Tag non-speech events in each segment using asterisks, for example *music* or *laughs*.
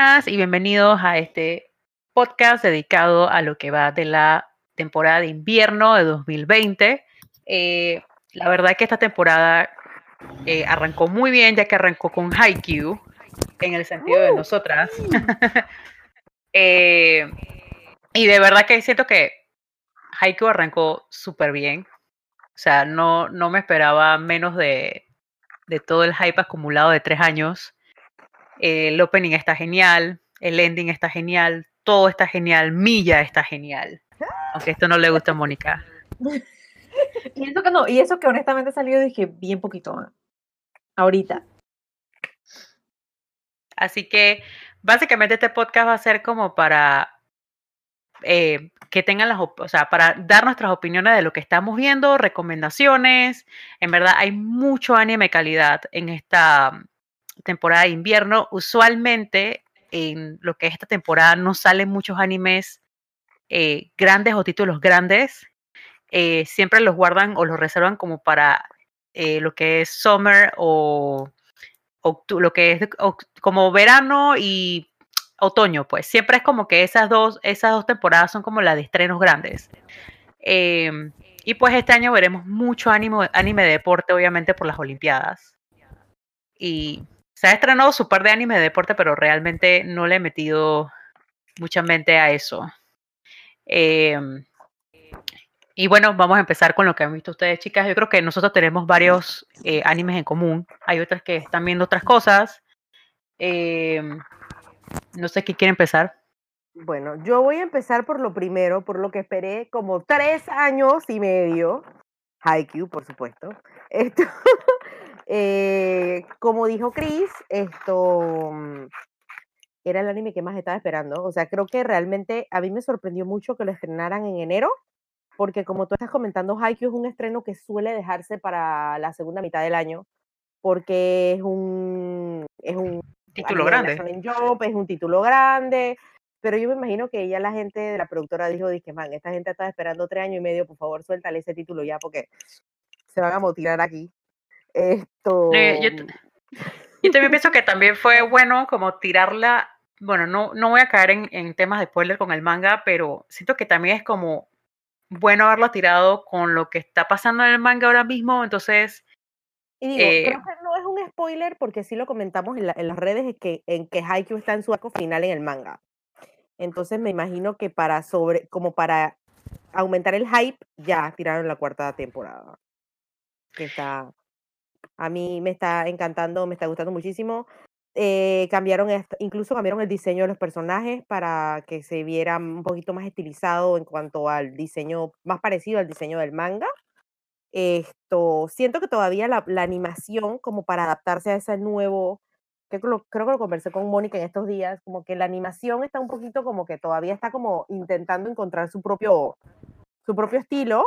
Buenas y bienvenidos a este podcast dedicado a lo que va de la temporada de invierno de 2020. Eh, la verdad es que esta temporada eh, arrancó muy bien, ya que arrancó con Haikyuu, en el sentido de ¡Uh! nosotras. *laughs* Eh, y de verdad que siento que Haikyuu arrancó súper bien. O sea, no, no me esperaba menos de, de todo el hype acumulado de tres años. El opening está genial, el ending está genial, todo está genial, Milla está genial. Aunque esto no le gusta a Mónica. *laughs* Y eso que no, y eso que honestamente salió dije bien poquito. ¿no? Ahorita. Así que básicamente este podcast va a ser como para eh, que tengan las, o sea, para dar nuestras opiniones de lo que estamos viendo, recomendaciones. En verdad hay mucho anime calidad en esta temporada de invierno. Usualmente en lo que es esta temporada no salen muchos animes eh, grandes o títulos grandes. Eh, siempre los guardan o los reservan como para eh, lo que es summer o octu- lo que es como verano y otoño, pues siempre es como que esas dos, esas dos temporadas son como las de estrenos grandes. Em, y pues este año veremos mucho anime, anime de deporte, obviamente por las Olimpiadas. Y se ha estrenado su par de anime de deporte, pero realmente no le he metido mucha mente a eso. Em, y bueno, vamos a empezar con lo que han visto ustedes, chicas. Yo creo que nosotros tenemos varios eh, animes en común. Hay otras que están viendo otras cosas. Em, no sé qué quiere empezar. Bueno, yo voy a empezar por lo primero, por lo que esperé como tres años y medio. Haikyuu, por supuesto. Esto, *laughs* eh, como dijo Chris, esto mm, era el anime que más estaba esperando. O sea, creo que realmente a mí me sorprendió mucho que lo estrenaran en enero, porque como tú estás comentando, Haikyuu es un estreno que suele dejarse para la segunda mitad del año, porque es un, es un Título grande. Jump, es un título grande, pero yo me imagino que ya la gente de la productora dijo, dije, man, esta gente está esperando tres años y medio, por favor, suéltale ese título ya, porque se van a motivar aquí. Esto... Eh, yo Yo también pienso que también fue bueno como tirarla. Bueno, no, no voy a caer en, en temas de spoiler con el manga, pero siento que también es como bueno haberlo tirado con lo que está pasando en el manga ahora mismo. Entonces, Y digo, eh, creo que no es un spoiler porque sí lo comentamos en, la- en las redes es que, en que Haikyuu está en su arco final en el manga. Entonces me imagino que para sobre, como para aumentar el hype, ya tiraron la cuarta temporada. Que está, a mí me está encantando, me está gustando muchísimo. Eh, cambiaron, incluso cambiaron el diseño de los personajes para que se viera un poquito más estilizado en cuanto al diseño, más parecido al diseño del manga. Esto, siento que todavía la, animación, como para adaptarse a ese nuevo, que, lo, creo que lo conversé con Mónica en estos días, como que la animación está un poquito como que todavía está como intentando encontrar su propio, su propio estilo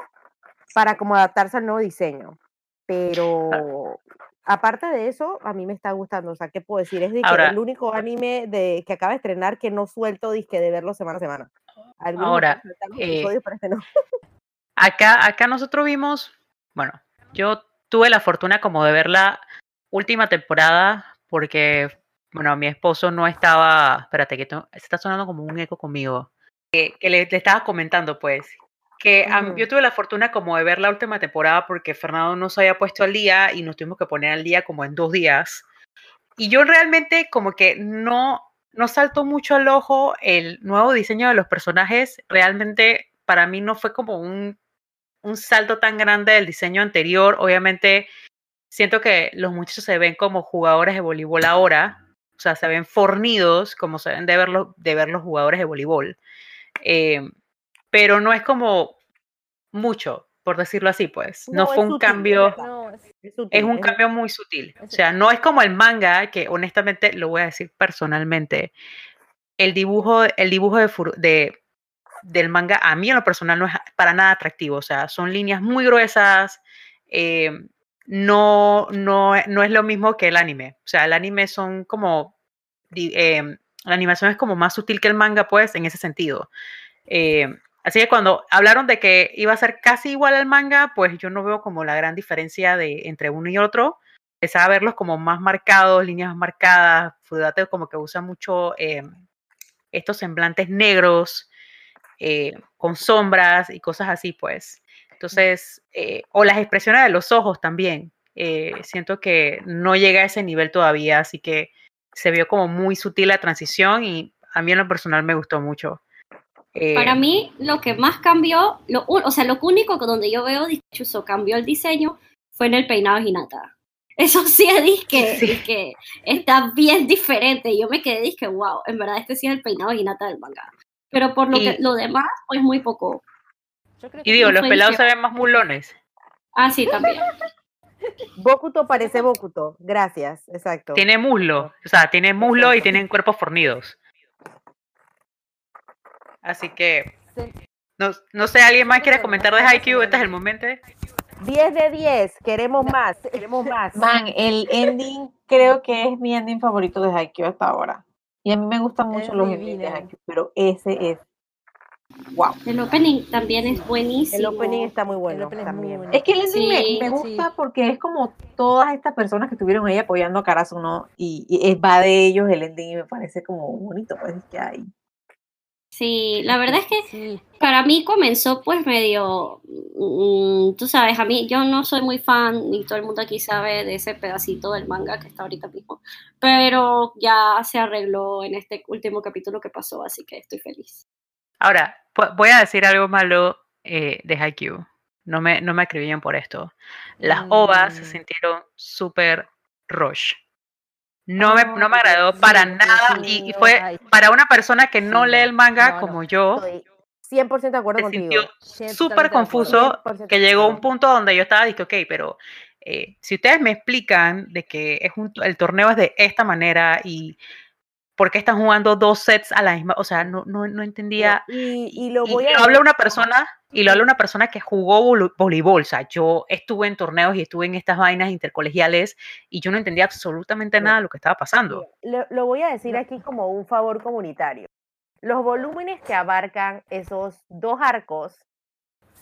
para como adaptarse al nuevo diseño. Pero aparte de eso, a mí me está gustando. O sea, ¿qué puedo decir? Es de que el único anime de, que acaba de estrenar que no suelto disque de verlo semana a semana. Algunos Ahora, eh, este no. acá, acá nosotros vimos, bueno, yo tuve la fortuna como de ver la última temporada porque, bueno, mi esposo no estaba, espérate, que se está sonando como un eco conmigo, que, que le, le estaba comentando pues, que yo tuve la fortuna como de ver la última temporada porque Fernando no se había puesto al día y nos tuvimos que poner al día como en dos días. Y yo realmente como que no, no saltó mucho al ojo el nuevo diseño de los personajes, realmente para mí no fue como un un salto tan grande del diseño anterior. Obviamente, siento que los muchachos se ven como jugadores de voleibol ahora, o sea, se ven fornidos como se ven de ver los, de ver los jugadores de voleibol. Eh, pero no es como mucho, por decirlo así, pues. No, No, fue un sutil, cambio. No, es- Es, sutil, es un es- cambio muy sutil. O sea, no es como el manga, que honestamente, lo voy a decir personalmente, el dibujo, el dibujo de, del manga a mí en lo personal no es para nada atractivo. O sea, son líneas muy gruesas. eh, no, no, no es lo mismo que el anime. O sea, el anime son como. em, la animación es como más sutil que el manga, pues, en ese sentido. Eh, así que cuando hablaron de que iba a ser casi igual al manga, pues yo no veo como la gran diferencia de, entre uno y otro. empezaba a verlos como más marcados, líneas más marcadas. Fudate como que usa mucho eh, estos semblantes negros eh, con sombras y cosas así, pues. Entonces, eh, o las expresiones de los ojos también. eh, siento que no llega a ese nivel todavía, así que se vio como muy sutil la transición y a mí en lo personal me gustó mucho. Eh, Para mí, lo que más cambió, lo, o sea, lo único que donde yo veo dichoso cambió el diseño fue en el peinado de Hinata. *laughs* Eso sí es disque, Sí. disque está bien diferente. Yo me quedé disque, wow, en verdad este sí es el peinado de Hinata del manga. Pero por lo, Y- que, lo demás, pues muy poco. Yo creo y que digo, los pelados se ven más mulones. Ah, sí, también. *laughs* Bokuto parece Bokuto. Gracias, exacto. Tiene muslo, o sea, tiene muslo y tienen cuerpos fornidos. Así que, Sí. no, no sé, ¿alguien más quiere comentar de Haikyuu? Este es el momento. 10 de 10. Queremos más. Queremos más. *laughs* Man, el ending creo que es mi ending favorito de Haikyuu hasta ahora. Y a mí me gustan mucho Es los endings de. Haikyuu, pero ese es wow. El opening también es buenísimo. El opening está muy bueno muy también. bueno. Es que el ending me- Sí, me, sí. gusta porque es como todas estas personas que estuvieron ahí apoyando a Karasu, ¿no? Y, y es, va de ellos el ending y me parece como bonito, pues que hay. Sí, la verdad es que Sí, para mí comenzó pues medio, mm, tú sabes, a mí yo no soy muy fan, y todo el mundo aquí sabe de ese pedacito del manga que está ahorita mismo, pero ya se arregló en este último capítulo que pasó, así que estoy feliz. Ahora, vo- voy a decir algo malo eh, de Haikyuu. No me, no me por esto. Las ovas se Mm. sintieron súper rush. No me, no me agradó para nada y, y fue para una persona que no lee el manga como yo, Estoy 100% de acuerdo se contigo. súper confuso 100% que llegó a un punto donde yo estaba, dije, ok, pero eh, si ustedes me explican de que es un, el torneo es de esta manera y por qué están jugando dos sets a la misma, o sea, no, no, no entendía. Y, y lo Y voy a lo habla una persona, y lo habla una persona que jugó voleibol, o sea, yo estuve en torneos y estuve en estas vainas intercolegiales y yo no entendía absolutamente nada de lo que estaba pasando. Lo, lo voy a decir aquí como un favor comunitario. Los volúmenes que abarcan esos dos arcos,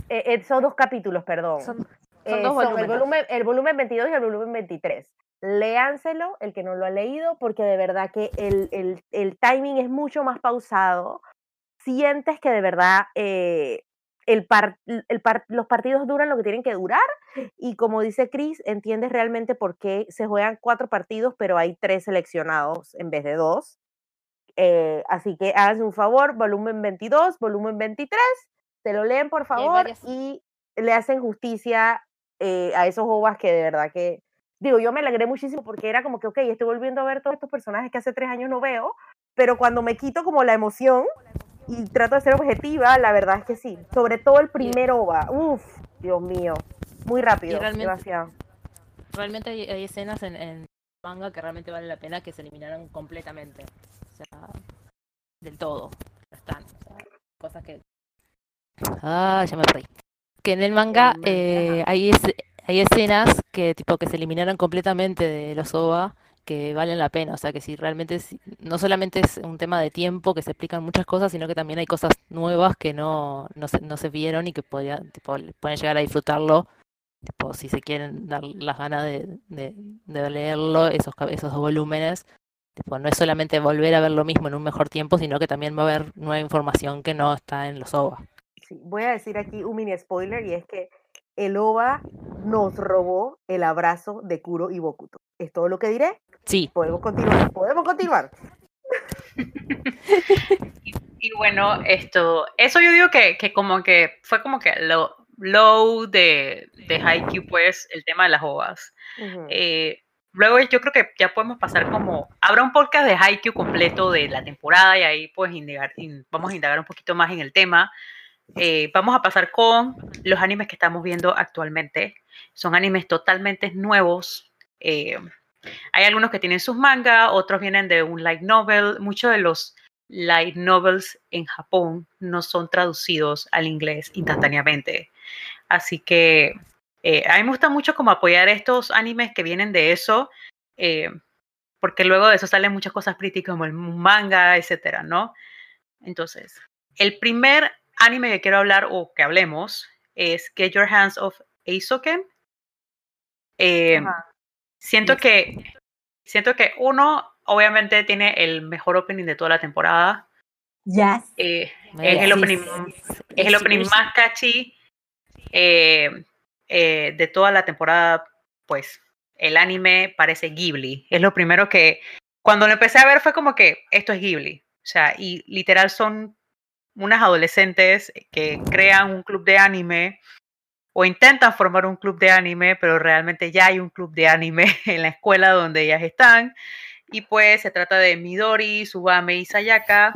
eh, esos dos capítulos, perdón, Son, eh, dos son el, volúmenes. volumen, el volumen 22 y el volumen 23. Léanselo, el que no lo ha leído, porque de verdad que el, el- el timing es mucho más pausado. Sientes que de verdad eh, el par- el par- los partidos duran lo que tienen que durar y como dice Chris, entiendes realmente por qué se juegan cuatro partidos, pero hay tres seleccionados en vez de dos. Eh, así que háganse un favor, volumen 22, volumen 23, se lo leen por favor y le hacen justicia eh, a esos ovas que de verdad que, digo, yo me alegré muchísimo porque era como que, ok, estoy volviendo a ver todos estos personajes que hace tres años no veo, pero cuando me quito como la emoción y trato de ser objetiva, la verdad es que sí, sobre todo el primer ova, uff, Dios mío, muy rápido, realmente- demasiado. realmente hay, hay escenas en, en manga que realmente vale la pena que se eliminaron completamente. O sea, del todo. Están. O sea, cosas que. Ah, ya me perdí. Que en el manga manga, eh, hay, es- hay escenas que tipo que se eliminaron completamente de los OVA que valen la pena. O sea que si realmente no solamente es un tema de tiempo que se explican muchas cosas, sino que también hay cosas nuevas que no, no, se, no se vieron y que podría, tipo, pueden llegar a disfrutarlo tipo, si se quieren dar las ganas de, de, de leerlo, esos, esos volúmenes, tipo, no es solamente volver a ver lo mismo en un mejor tiempo, sino que también va a haber nueva información que no está en los OVA. Sí, voy a decir aquí un mini spoiler y es que el OVA nos robó el abrazo de Kuro y Bokuto. Es todo lo que diré. Sí, Podemos continuar. Podemos continuar. *laughs* Y bueno, esto, eso yo digo que, que como que fue como que lo low de, de Haikyuu, pues, el tema de las ovas. Ujú. Eh, luego yo creo que ya podemos pasar como, habrá un podcast de Haikyuu completo de la temporada y ahí pues indagar, in- vamos a indagar un poquito más en el tema. Eh, vamos a pasar con los animes que estamos viendo actualmente. Son animes totalmente nuevos. eh, hay algunos que tienen sus mangas, otros vienen de un light novel. Muchos de los light novels en Japón no son traducidos al inglés instantáneamente. Así que eh, a mí me gusta mucho como apoyar estos animes que vienen de eso, porque luego de eso salen muchas cosas pretty como el manga, etcétera, ¿no? Entonces, el primer anime que quiero hablar o que hablemos es Get Your Hands Off Eisoken. Eh. Siento Yes. que, siento que uno, obviamente, tiene el mejor opening de toda la temporada. Yes. Eh, es el opening, es el más catchy eh, eh, de toda la temporada. Pues el anime parece Ghibli. Es lo primero que, cuando lo empecé a ver, fue como que esto es Ghibli. O sea, y literal son unas adolescentes que crean un club de anime o intentan formar un club de anime, pero realmente ya hay un club de anime *laughs* en la escuela donde ellas están. Y pues se trata de Midori, Subame y Sayaka,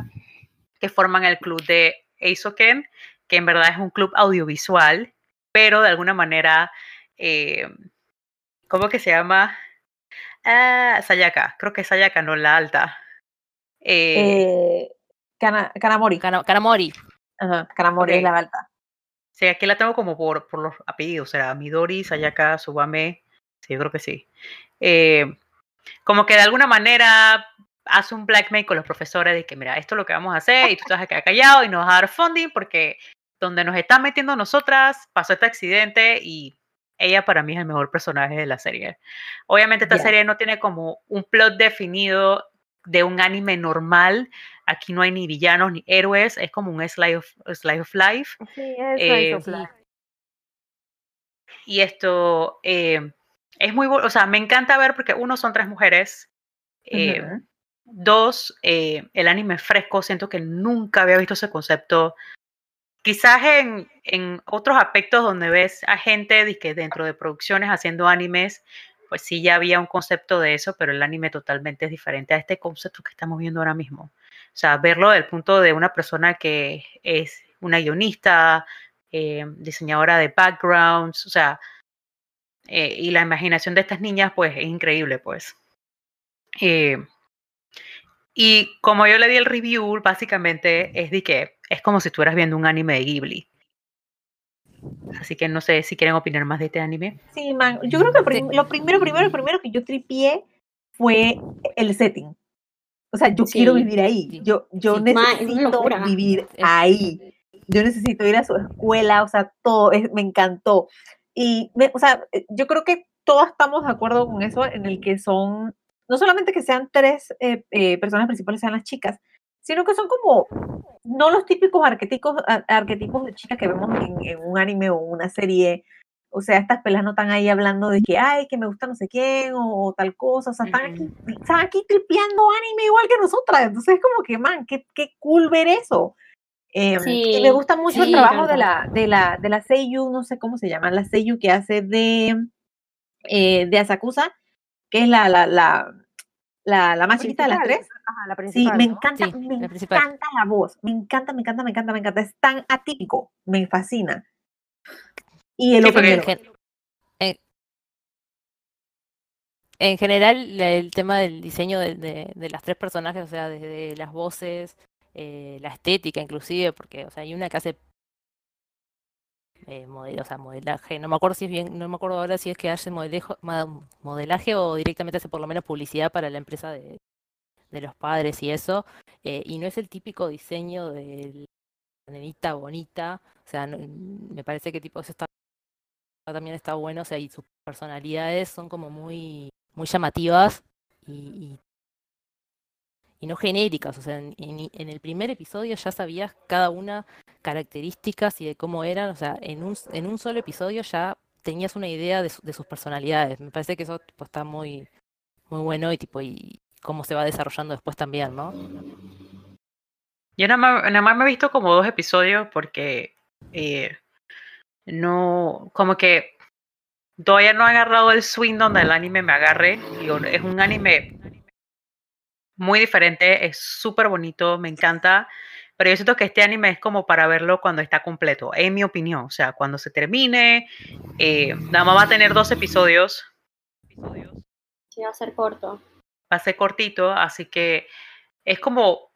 que forman el club de Eisoken, que en verdad es un club audiovisual, pero de alguna manera, eh, ¿cómo que se llama? Ah, Sayaka, creo que es Sayaka, no la alta. Eh, Eh, Kana- Kanamori. Kana- Kanamori. Ajá, Kanamori Ok. es la alta. Sí, aquí la tengo como por, por los apellidos, o sea, Midori, Sayaka, Subame, sí, yo creo que sí. Eh, como que de alguna manera hace un blackmail con los profesores de que, mira, esto es lo que vamos a hacer y tú te vas a quedar callado y nos vas a dar funding porque donde nos están metiendo nosotras pasó este accidente y ella para mí es el mejor personaje de la serie. Obviamente esta Ya. serie no tiene como un plot definido de un anime normal. Aquí no hay ni villanos ni héroes, es como un slice of, life. Sí, es Eh, slice of life. Y esto eh, es muy, o sea, me encanta ver porque uno son tres mujeres, eh, dos, eh, el anime es fresco, siento que nunca había visto ese concepto. Quizás en, en otros aspectos donde ves a gente dentro de producciones haciendo animes, pues sí ya había un concepto de eso, pero el anime totalmente es diferente a este concepto que estamos viendo ahora mismo. O sea, verlo del punto de una persona que es una guionista, eh, diseñadora de backgrounds, o sea, eh, y la imaginación de estas niñas, pues es increíble, pues. Eh, y como yo le di el review, básicamente es de que es como si estuvieras viendo un anime de Ghibli. Así que no sé si quieren opinar más de este anime. Sí, man. Yo creo que lo primero, primero, primero que yo tripié fue el setting. O sea, yo quiero Sí. vivir ahí. Yo, yo Sí. Ma, necesito locura. vivir ahí. Yo necesito ir a su escuela, o sea, todo, es- me encantó. Y, me- o sea, eh, yo creo que todos estamos de acuerdo con eso, en el que son, no solamente que sean tres eh, eh, personas principales, sean las chicas, sino que son como, no los típicos arquetipos, arquetipos de chicas que vemos en, en un anime o una serie. O sea, estas pelas no están ahí hablando de que, ay, que me gusta no sé quién o, tal cosa. O sea, están aquí, están aquí tripeando anime igual que nosotras. Entonces es como que, man, qué, qué cool ver eso. Em, y me gusta mucho el trabajo de la, de la, de la Seiyu, no sé cómo se llama, la Seiyu que hace de, eh, de Asakusa, que es la, la, la, la, la más chiquita de las tres. Ajá, la Sí, me ¿no? encanta, Sí, me la encanta la voz, me encanta, me encanta, me encanta, me encanta, es tan atípico, me fascina. Y el Sí, En, gen- en- en general, el tema del diseño de, de- de las tres personajes, o sea, desde las voces, eh, la estética inclusive, porque, o sea, hay una que hace eh, modelo, o sea, modelaje, no me acuerdo si es bien, no me acuerdo ahora si es que hace modelejo- modelaje o directamente hace por lo menos publicidad para la empresa de, de los padres y eso, eh, y no es el típico diseño de la nenita bonita, o sea, no- me parece que tipo eso está también está bueno, o sea, y sus personalidades son como muy, muy llamativas y, y, no genéricas, o sea, en, en- el primer episodio ya sabías cada una características y de cómo eran, o sea, en un, en un solo episodio ya tenías una idea de, su- de sus personalidades, me parece que eso está muy, muy bueno y tipo, y cómo se va desarrollando después también, ¿no? Yo nada más, nada más me he visto como dos episodios porque eh, no, como que todavía no he agarrado el swing donde el anime me agarre. Digo, es un anime muy diferente, es súper bonito, me encanta, pero yo siento que este anime es como para verlo cuando está completo, en mi opinión. O sea, cuando se termine, eh, nada más va a tener dos episodios, Sí, va a ser corto. va a ser cortito, así que es como,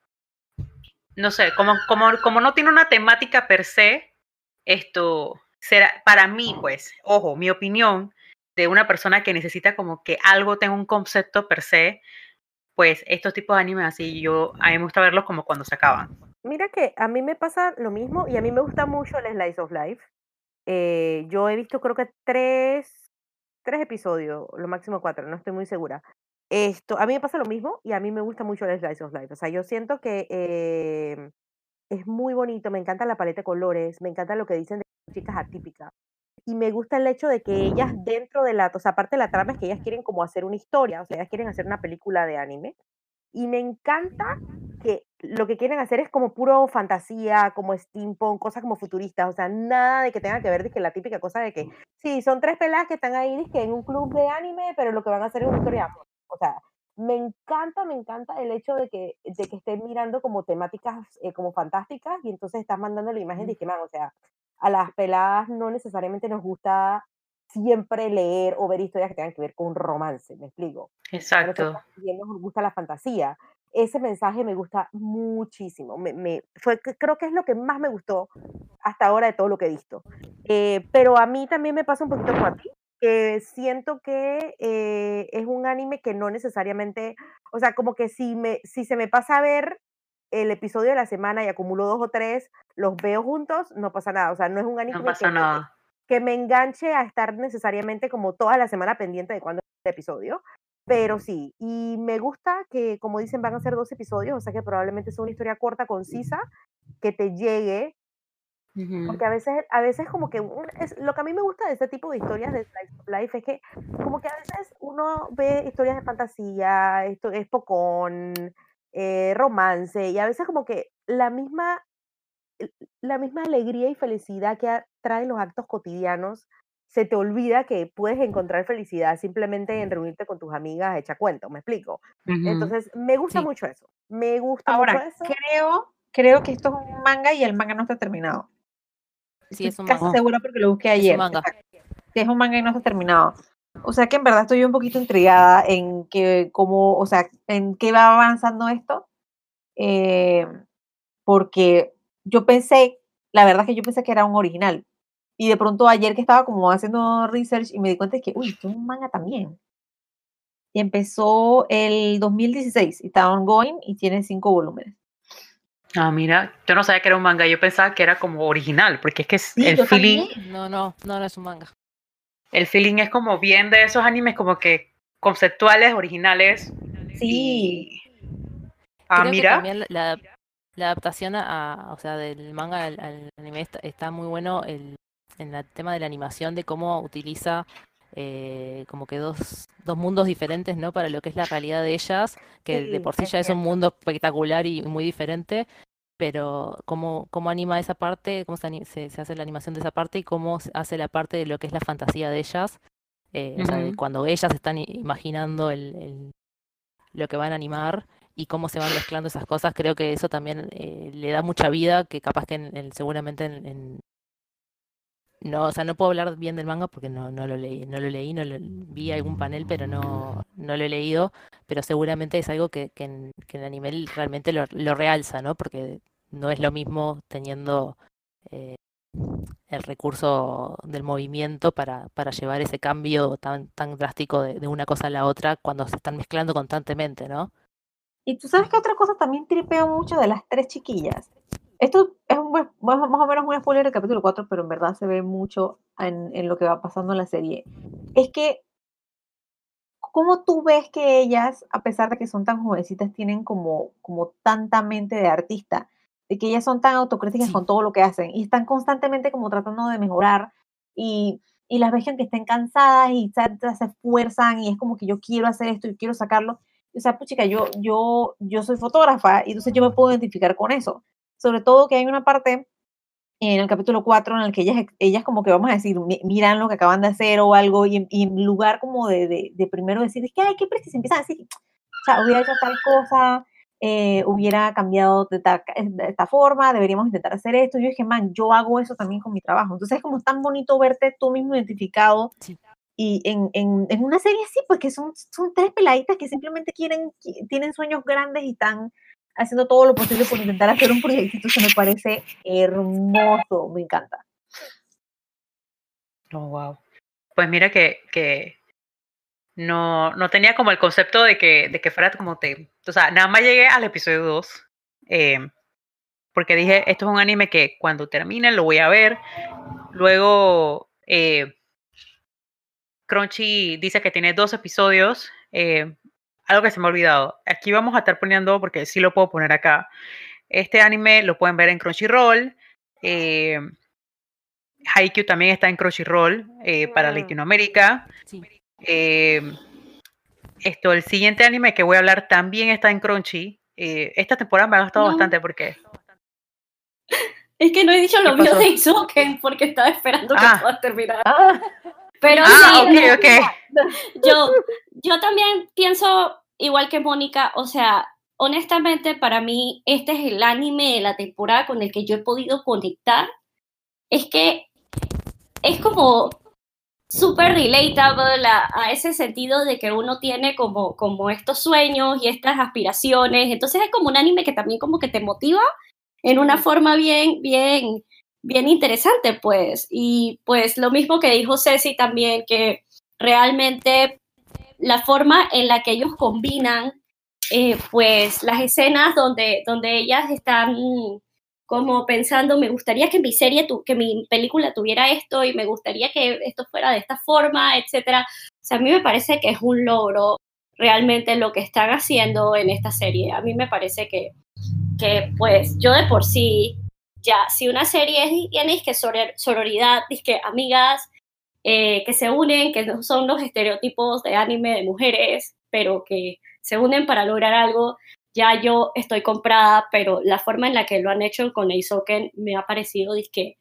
no sé, como, como, como no tiene una temática per se, esto será, para mí, pues, ojo, mi opinión de una persona que necesita como que algo tenga un concepto per se, pues estos tipos de animes así, yo, a mí me gusta verlos como cuando se acaban. Mira que a mí me pasa lo mismo y a mí me gusta mucho el Slice of Life. Eh, yo he visto creo que tres tres episodios, lo máximo cuatro, no estoy muy segura. Esto, a mí me pasa lo mismo y a mí me gusta mucho el Slice of Life. O sea, yo siento que eh, es muy bonito, me encanta la paleta de colores, me encanta lo que dicen de chicas atípicas. Y me gusta el hecho de que ellas dentro de la, o sea, aparte de la trama es que ellas quieren como hacer una historia, o sea, ellas quieren hacer una película de anime. Y me encanta que lo que quieren hacer es como puro fantasía, como steampunk, cosas como futuristas, o sea, nada de que tenga que ver de que la típica cosa de que, sí, son tres peladas que están ahí que en un club de anime, pero lo que van a hacer es una historia. O sea, me encanta, me encanta el hecho de que, de que estén mirando como temáticas eh, como fantásticas y entonces estás mandando la imagen de que, man, o sea, a las peladas no necesariamente nos gusta siempre leer o ver historias que tengan que ver con romance, me explico. Exacto. nos gusta la fantasía. Ese mensaje me gusta muchísimo. Me, me, fue, creo que es lo que más me gustó hasta ahora de todo lo que he visto. Eh, pero a mí también me pasa un poquito como a ti, que siento que eh, es un anime que no necesariamente, o sea, como que si, me, si se me pasa a ver el episodio de la semana y acumulo dos o tres, los veo juntos, no pasa nada. O sea, no es un anime no pasa que, nada que me enganche a estar necesariamente como toda la semana pendiente de cuándo es el episodio. Pero sí, y me gusta que, como dicen, van a ser dos episodios, o sea que probablemente sea una historia corta, concisa, que te llegue. Porque a veces, a veces como que es, lo que a mí me gusta de este tipo de historias de Life es que como que a veces uno ve historias de fantasía, esto es pocón, eh, romance, y a veces como que la misma la misma alegría y felicidad que traen los actos cotidianos, se te olvida que puedes encontrar felicidad simplemente en reunirte con tus amigas echa cuento, ¿me explico? Entonces, me gusta mucho eso. Me gusta Ahora, mucho eso. Creo, creo que esto es un manga y el manga no está terminado. Sí, es un casi manga. segura porque lo busqué ayer. Es un manga. Que es un manga y no está terminado. O sea que en verdad estoy un poquito intrigada en que cómo, o sea, en qué va avanzando esto. Eh, porque yo pensé, la verdad es que yo pensé que era un original. Y de pronto ayer que estaba como haciendo research y me di cuenta de que, uy, esto es un manga también. Y empezó el 2016 y está ongoing y tiene cinco volúmenes. Ah, mira, yo no sabía que era un manga, yo pensaba que era como original, porque es que Sí, el feeling, también. No, no, no, no es un manga. El feeling es como bien de esos animes como que conceptuales, originales. Sí. y- Ah, Creo que mira. también la, adaptación a, o sea, del manga al, al anime está, está muy bueno el, en el tema de la animación, de cómo utiliza eh, como que dos, dos mundos diferentes, ¿no? Para lo que es la realidad de ellas, que de por sí ya es un mundo espectacular y muy diferente, pero cómo, cómo anima esa parte, cómo se, ani- se, se hace la animación de esa parte y cómo se hace la parte de lo que es la fantasía de ellas, eh, o sea, de cuando ellas están imaginando el, el- lo que van a animar y cómo se van mezclando esas cosas, creo que eso también eh, le da mucha vida, que capaz que en- en- seguramente en, no, o sea, no puedo hablar bien del manga porque no, no lo leí, no lo leí, no lo, vi algún panel, pero no, no lo he leído, pero seguramente es algo que, que en, que en anime realmente lo, lo realza, ¿no? Porque no es lo mismo teniendo eh, el recurso del movimiento para, para llevar ese cambio tan, tan drástico de, una cosa a la otra cuando se están mezclando constantemente, ¿no? Y tú sabes que otra cosa también tripeo mucho de las tres chiquillas. Esto es un, más, más o menos un spoiler del capítulo 4, pero en verdad se ve mucho en, en lo que va pasando en la serie. Es que, ¿cómo tú ves que ellas, a pesar de que son tan jovencitas, tienen como, como tanta mente de artista? De que ellas son tan autocríticas Sí. con todo lo que hacen y están constantemente como tratando de mejorar y, y las ves que aunque estén cansadas y se, se esfuerzan y es como que yo quiero hacer esto y quiero sacarlo o sea, puchica, yo, yo, yo soy fotógrafa y entonces yo me puedo identificar con eso. Sobre todo que hay una parte en el capítulo 4 en el que ellas, ellas como que vamos a decir, "Mi- miran lo que acaban de hacer o algo y en, y en lugar como de, de, de primero decir, es que, ay, qué preciso, empiezan a decir, o sea, hubiera hecho tal cosa, eh, hubiera cambiado de, ta- de esta forma, deberíamos intentar hacer esto. Yo dije, man, yo hago eso también con mi trabajo. Entonces es como tan bonito verte tú mismo identificado Sí. y en, en, en una serie así, pues que son, son tres peladitas que simplemente quieren, qui- tienen sueños grandes y están haciendo todo lo posible por intentar hacer un proyectito. Eso me parece hermoso, me encanta. Oh, wow. Pues mira que, que no, no tenía como el concepto de que, de que fuera como te. O sea, nada más llegué al episodio 2. porque dije, esto es un anime que cuando termine lo voy a ver. Luego, eh, Crunchy dice que tiene dos episodios. eh, algo que se me ha olvidado. Aquí vamos a estar poniendo, porque sí lo puedo poner acá. Este anime lo pueden ver en Crunchyroll. Eh, Haikyuu también está en Crunchyroll eh, para. Latinoamérica. Sí. Eh, esto, el siguiente anime que voy a hablar también está en Crunchy. Eh, esta temporada me ha gustado No. bastante porque Es que no he dicho lo ¿Qué mío pasó? de Isoken porque estaba esperando que Ah. pueda terminar. Ah, Pero Ah, sí, ok, ok. *laughs* yo, yo también pienso igual que Mónica, o sea, honestamente para mí este es el anime de la temporada con el que yo he podido conectar. Es que es como súper relatable a, a ese sentido de que uno tiene como, como estos sueños y estas aspiraciones. Entonces es como un anime que también como que te motiva en una forma bien, bien, bien interesante, pues. Y pues lo mismo que dijo Ceci también, que realmente la forma en la que ellos combinan, eh, pues las escenas donde, donde ellas están como pensando, me gustaría que mi serie, que mi película tuviera esto y me gustaría que esto fuera de esta forma, etcétera. O sea, a mí me parece que es un logro realmente lo que están haciendo en esta serie. A mí me parece que, que pues yo de por sí, ya, si una serie es, tiene que soror- sororidad, que amigas, eh, que se unen, que no son los estereotipos de anime de mujeres, pero que se unen para lograr algo, ya yo estoy comprada, pero la forma en la que lo han hecho con Eisoken me ha parecido disque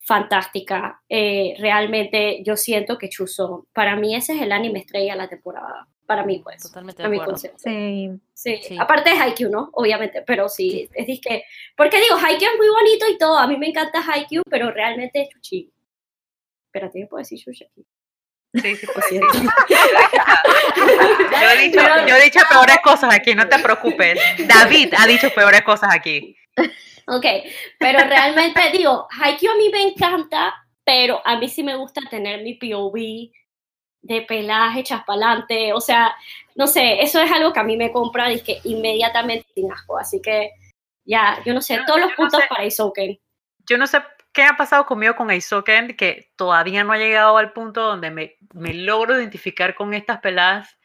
fantástica. Eh, realmente yo siento que Chuzo, para mí ese es el anime estrella de la temporada, para mí pues, Totalmente a de mi acuerdo. concepto. sí. Sí. Sí. aparte de Haikyuu, ¿no? Obviamente, pero sí, es disque, porque digo, Haikyuu es muy bonito y todo, a mí me encanta Haikyuu, pero realmente es Chuchi. Espérate, ¿qué puedo decir Chuchi aquí? Sí, sí, siento. decir. Yo he, dicho, yo he dicho peores cosas aquí, no te preocupes. David ha dicho peores cosas aquí. Ok, pero realmente digo, Haikyuu a mí me encanta, pero a mí sí me gusta tener mi POV de pelaje, chaspalante, o sea, no sé, eso es algo que a mí me compra que inmediatamente sin asco, así que ya, yo no sé, todos los yo no puntos sé. para Isoken. Yo no sé qué ha pasado conmigo con Aizoken, que todavía no ha llegado al punto donde me, me logro identificar con estas peladas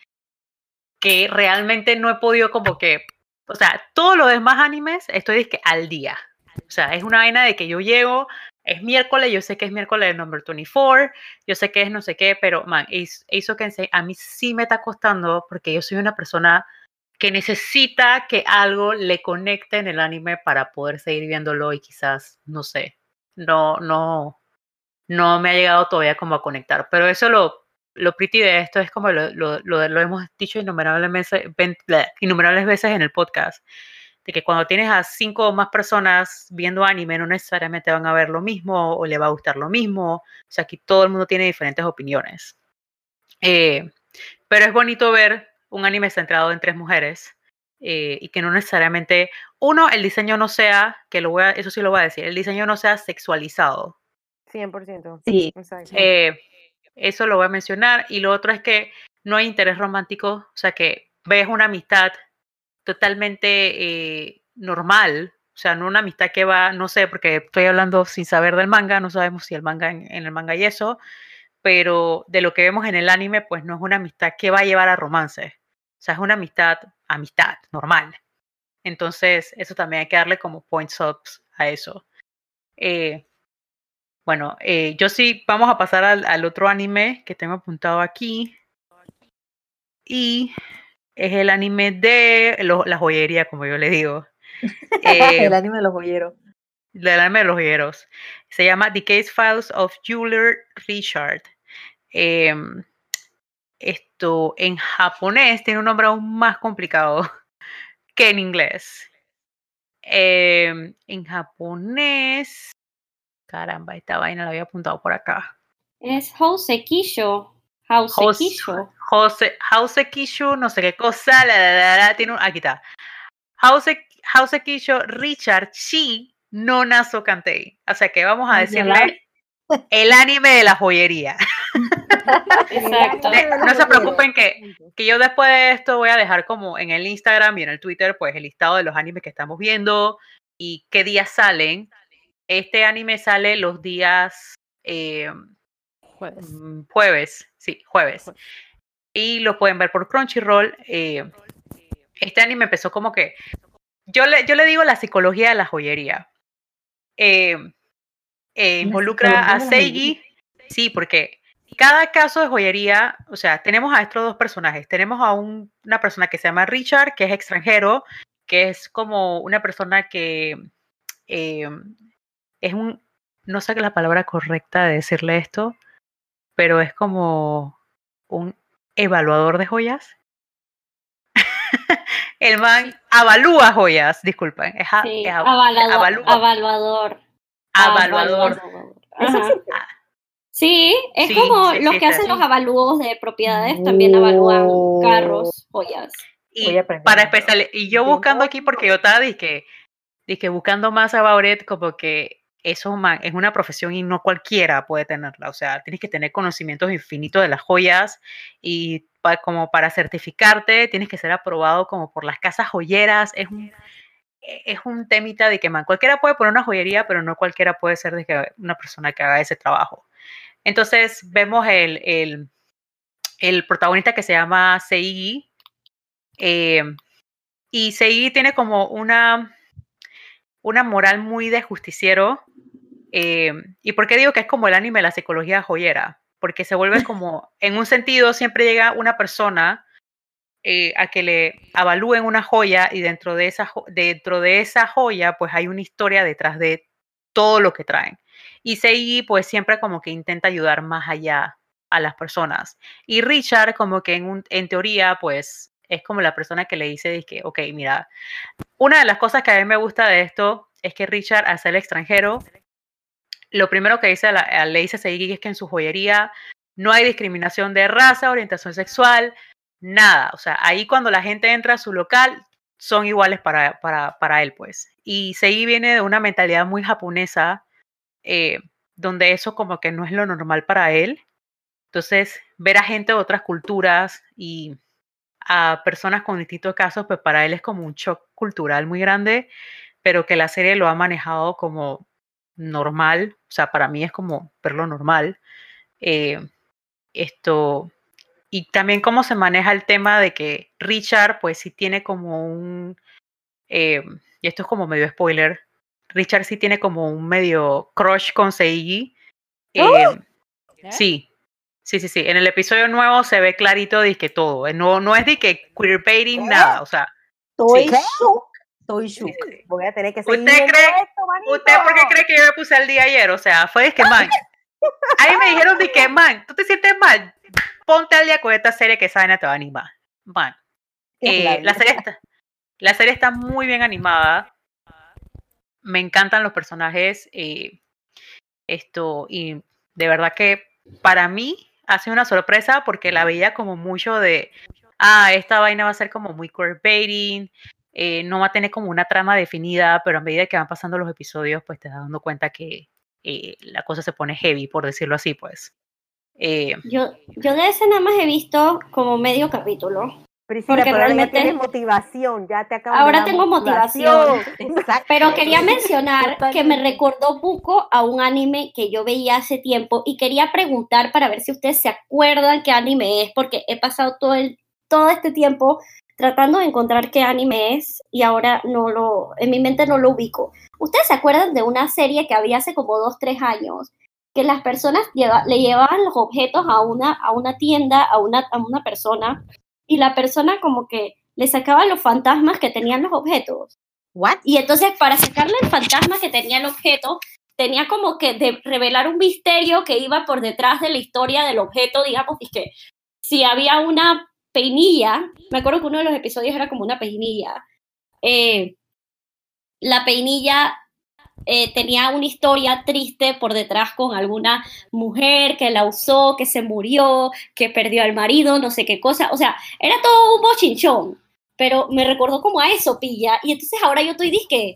que realmente no he podido como que, o sea, todos los demás animes estoy dizque al día. O sea, es una vaina de que yo llego, es miércoles, yo sé que es miércoles de number 24, yo sé que es no sé qué, pero man, se- a mí sí me está costando porque yo soy una persona que necesita que algo le conecte en el anime para poder seguir viéndolo y quizás, no sé, no, no, no me ha llegado todavía como a conectar. Pero eso lo, lo pretty de esto es como lo, lo, hemos dicho innumerables veces, innumerables veces en el podcast, de que cuando tienes a cinco o más personas viendo anime, no necesariamente van a ver lo mismo o le va a gustar lo mismo. O sea, aquí todo el mundo tiene diferentes opiniones. Eh, pero es bonito ver un anime centrado en tres mujeres eh, y que no necesariamente, uno, el diseño no sea, que lo voy a, eso sí lo voy a decir, el diseño no sea sexualizado. 100%. Sí. Eh, eso lo voy a mencionar. Y lo otro es que no hay interés romántico, o sea, que ves una amistad totalmente eh, normal. O sea, no una amistad que va, no sé, porque estoy hablando sin saber del manga, no sabemos si el manga en, en el manga y eso, pero de lo que vemos en el anime, pues no es una amistad que va a llevar a romance. O sea, es una amistad, amistad, normal. Entonces, eso también hay que darle como points ups a eso. Eh, bueno, eh, yo sí, vamos a pasar al, al otro anime que tengo apuntado aquí. Y es el anime de lo- la joyería, como yo le digo. *laughs* Eh, el anime de los joyeros. del anime de los joyeros. Se llama The Case Files of Jeweler Richard. Em, esto en japonés tiene un nombre aún más complicado *laughs* que en inglés. Em, en japonés. Caramba, esta vaina la había apuntado por acá. Es Housekisho. Housekisho. Kishu, no sé qué cosa, la, la, tiene un, aquí está. House, Richard Chi, no Naso Kantei. O sea que vamos a decirle el anime de la joyería. *laughs* Exacto. No se preocupen que, que yo después de esto voy a dejar como en el Instagram y en el Twitter, pues el listado de los animes que estamos viendo y qué días salen. Este anime sale los días, eh, Jueves. mm, jueves, sí, jueves. Jue- Y lo pueden ver por Crunchyroll. eh, este anime empezó como que, yo le, yo le digo la psicología de la joyería. Eh, eh, involucra a Seiji, sí, porque cada caso de joyería, o sea, tenemos a estos dos personajes. Tenemos a un- una persona que se llama Richard, que es extranjero, que es como una persona que eh, es un, no sé la palabra correcta de decirle esto, pero es como un evaluador de joyas. *laughs* El man avalúa joyas, disculpen. Es, a- Sí, es a- avalado- avalúa- avaluador. Avaluador. Ajá. Sí, es Sí, como sí los que existe, hacen sí. los avalúos de propiedades también avalúan carros, joyas. Y a para especial y yo buscando aquí porque yo estaba dije, dije buscando más about it, como que eso man, es una profesión y no cualquiera puede tenerla. O sea, tienes que tener conocimientos infinitos de las joyas y pa- como para certificarte tienes que ser aprobado como por las casas joyeras. Es un, es un temita de que man, cualquiera puede poner una joyería, pero no cualquiera puede ser de que una persona que haga ese trabajo. Entonces vemos el, el, el protagonista que se llama Seiji. eh, y Seiji tiene como una, una moral muy de justiciero. eh, ¿Y por qué digo que es como el anime de la psicología joyera? Porque se vuelve *laughs* como, en un sentido, siempre llega una persona eh, a que le avalúen una joya y dentro de, esa, dentro de esa joya pues hay una historia detrás de todo lo que traen. Y Seiji pues siempre como que intenta ayudar más allá a las personas. Y Richard como que en, en teoría pues es como la persona que le dice que, ok, mira, una de las cosas que a mí me gusta de esto es que Richard, al ser extranjero, lo primero que dice a la- a- le dice a es que en su joyería no hay discriminación de raza, orientación sexual, nada. O sea, ahí cuando la gente entra a su local, son iguales para, para, para él, pues. Y Seiji viene de una mentalidad muy japonesa, eh, donde eso como que no es lo normal para él. Entonces, ver a gente de otras culturas y a personas con distintos casos, pues para él es como un shock cultural muy grande, pero que la serie lo ha manejado como normal, o sea, para mí es como verlo normal. Eh, esto, y también cómo se maneja el tema de que Richard, pues sí tiene como un, eh, y esto es como medio spoiler, Richard sí tiene como un medio crush con Seiji. ¡Oh! eh, Sí, sí, sí, sí. En el episodio nuevo se ve clarito de que todo. eh, No, no es de que queerbaiting, ¿Qué? nada. O sea, Estoy Sí. shook. Estoy shook. Voy a tener que ¿Usted seguir viendo cree- esto. ¿Usted por qué cree que yo me puse al día ayer? O sea, fue de que, man, ahí me dijeron de que, man, tú te sientes mal, ponte al día con esta serie que esa vaina te va a animar. Man, eh, la la, vida. serie está, la serie está muy bien animada. Me encantan los personajes. eh, esto, y de verdad que para mí ha sido una sorpresa porque la veía como mucho de, ah, esta vaina va a ser como muy queerbaiting, eh, no va a tener como una trama definida, pero a medida que van pasando los episodios, pues te das dando cuenta que eh, la cosa se pone heavy, por decirlo así, pues. Eh, Yo, yo de ese nada más he visto como medio capítulo. Priscila, porque pero ahora ya realmente- tienes motivación, ya te acabo de Ahora dar tengo motivación. *laughs* Exacto. Pero quería mencionar que me recordó poco a un anime que yo veía hace tiempo y quería preguntar para ver si ustedes se acuerdan qué anime es, porque he pasado todo, el, todo este tiempo tratando de encontrar qué anime es y ahora no lo, en mi mente no lo ubico. ¿Ustedes se acuerdan de una serie que había hace como dos, tres años? Que las personas lleva- le llevaban los objetos a una, a una tienda, a una, a una persona, y la persona como que le sacaba los fantasmas que tenían los objetos. What? Y entonces para sacarle el fantasma que tenía el objeto, tenía como que de revelar un misterio que iba por detrás de la historia del objeto, digamos, y que si había una peinilla, me acuerdo que uno de los episodios era como una peinilla, eh, la peinilla eh, tenía una historia triste por detrás con alguna mujer que la usó, que se murió, que perdió al marido, no sé qué cosa, o sea, era todo un bochinchón pero me recordó como a eso, pilla. Y entonces ahora yo estoy disque.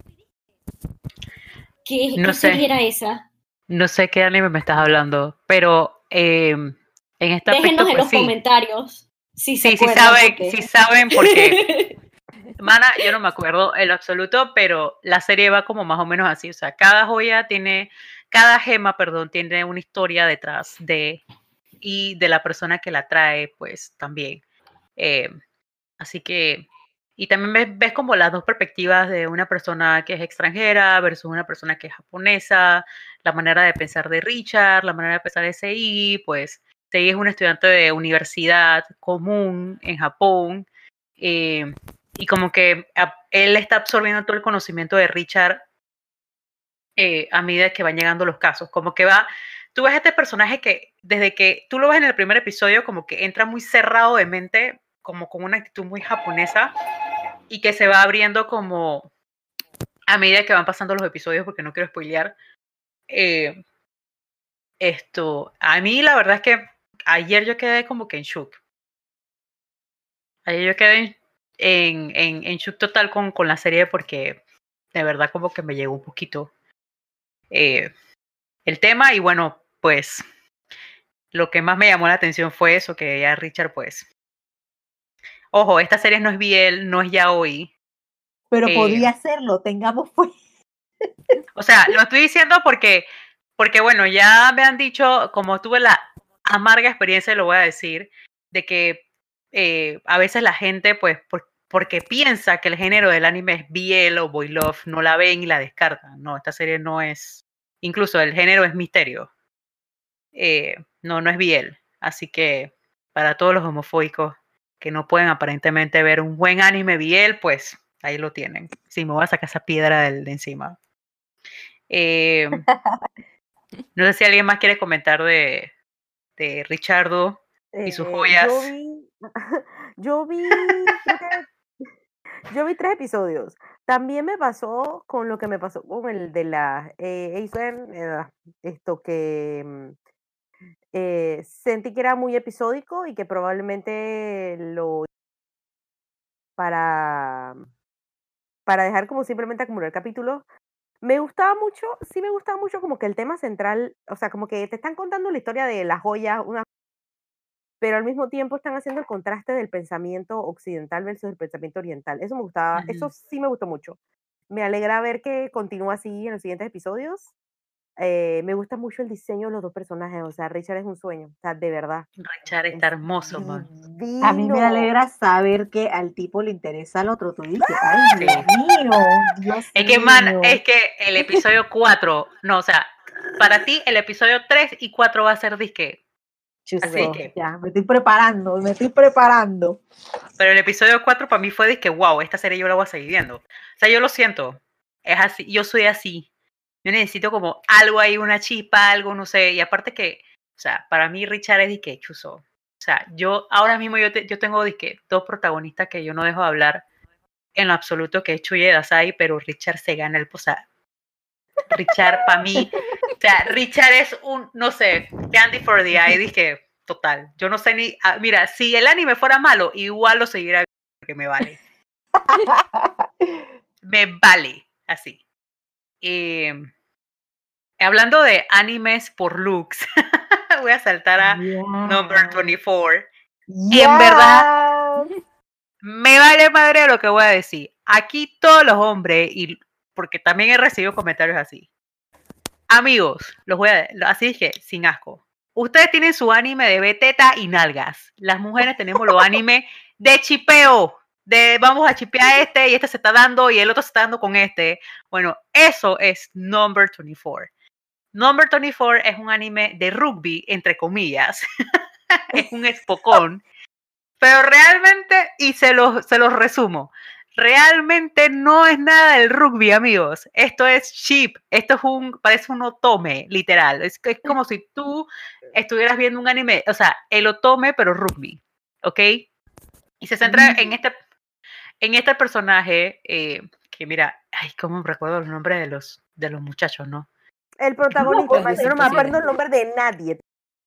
¿Qué, No qué sé. era esa? no sé qué anime me estás hablando, pero eh, en aspecto, Déjenos en pues los sí. comentarios. Sí, sí acuerdan, saben, sí saben porque *laughs* Mana, yo no me acuerdo en lo absoluto, pero la serie va como más o menos así. O sea, cada joya tiene, cada gema, perdón, tiene una historia detrás de y de la persona que la trae, pues también. Eh, así que, y también ves, ves, como las dos perspectivas de una persona que es extranjera versus una persona que es japonesa, la manera de pensar de Richard, la manera de pensar de Sei, pues Sei es un estudiante de universidad común en Japón, eh, y como que él está absorbiendo todo el conocimiento de Richard eh, a medida que van llegando los casos, como que va, tú ves este personaje que desde que tú lo ves en el primer episodio, como que entra muy cerrado de mente, como con una actitud muy japonesa, y que se va abriendo como a medida que van pasando los episodios, porque no quiero spoilear. Eh, esto, a mí la verdad es que ayer yo quedé como que en shock. Ayer yo quedé en, en, en shock total con, con la serie porque de verdad como que me llegó un poquito eh, el tema y bueno, pues lo que más me llamó la atención fue eso, que ya Richard pues... Ojo, esta serie no es Biel, no es ya hoy. Pero eh, podría serlo, tengamos pues. O sea, lo estoy diciendo porque, porque bueno, ya me han dicho, como tuve la amarga experiencia, lo voy a decir, de que eh, a veces la gente, pues, por, porque piensa que el género del anime es BL o Boy Love, no la ven y la descartan. No, esta serie no es, incluso el género es misterio. Eh, no, no es BL. Así que para todos los homofóbicos que no pueden aparentemente ver un buen anime BL, pues ahí lo tienen. Sí, me voy a sacar esa piedra de, de encima. Eh, *laughs* no sé si alguien más quiere comentar de, de Richardo y sus joyas. Eh, yo vi, *laughs* yo vi, yo vi tres episodios. También me pasó con lo que me pasó con el de la eh, eh, esto que mm, eh, sentí que era muy episódico y que probablemente lo para para dejar como simplemente acumular capítulos. Me gustaba mucho, sí me gustaba mucho como que el tema central, o sea, como que te están contando la historia de las joyas, una pero al mismo tiempo están haciendo el contraste del pensamiento occidental versus el pensamiento oriental. Eso me gustaba, eso sí me gustó mucho. Me alegra ver que continúa así en los siguientes episodios. Eh, me gusta mucho el diseño de los dos personajes, o sea, Richard es un sueño, o sea, de verdad. Richard está hermoso, man. A mí me alegra saber que al tipo le interesa al otro. Tú dices, ay, Dios mío, Dios Es que, man, es que el episodio 4, no, o sea, para ti el episodio 3 y 4 va a ser disque Así que, ya, me estoy preparando, me estoy preparando. Pero el episodio 4 para mí fue de que, wow, esta serie yo la voy a seguir viendo. O sea, yo lo siento. Es así, yo soy así. Yo necesito como algo ahí, una chispa, algo, no sé. Y aparte que, o sea, para mí Richard es de que chuzo. O sea, yo ahora mismo yo, te, yo tengo de que dos protagonistas que yo no dejo de hablar en lo absoluto, que es Chuye Dasai, pero Richard se gana el, sea, Richard, para mí, o sea, Richard es un, no sé, Candy for the Eye, dije, total. Yo no sé ni, ah, mira, si el anime fuera malo, igual lo seguirá que me vale. *laughs* me vale, así. Eh, hablando de animes por looks, *laughs* voy a saltar a yeah. Number 24. Yeah. En verdad, me vale madre lo que voy a decir. Aquí todos los hombres y porque también he recibido comentarios así. Amigos, los voy a, así dije, sin asco. Ustedes tienen su anime de beteta y nalgas. Las mujeres tenemos los *laughs* anime de chipeo, de vamos a chipear este y este se está dando y el otro se está dando con este. Bueno, eso es Number 24. Number 24 es un anime de rugby, entre comillas. *laughs* es un espocón. Pero realmente, y se los, se los resumo, realmente no es nada del rugby, amigos. Esto es cheap. Esto es un, parece un otome, literal. Es, es como si tú estuvieras viendo un anime, o sea, el otome, pero rugby. ¿Ok? Y se centra en este, en este personaje eh, que, mira, ay, cómo recuerdo los nombres de los, de los muchachos, ¿no? El protagonista, no, yo no me acuerdo el nombre de nadie.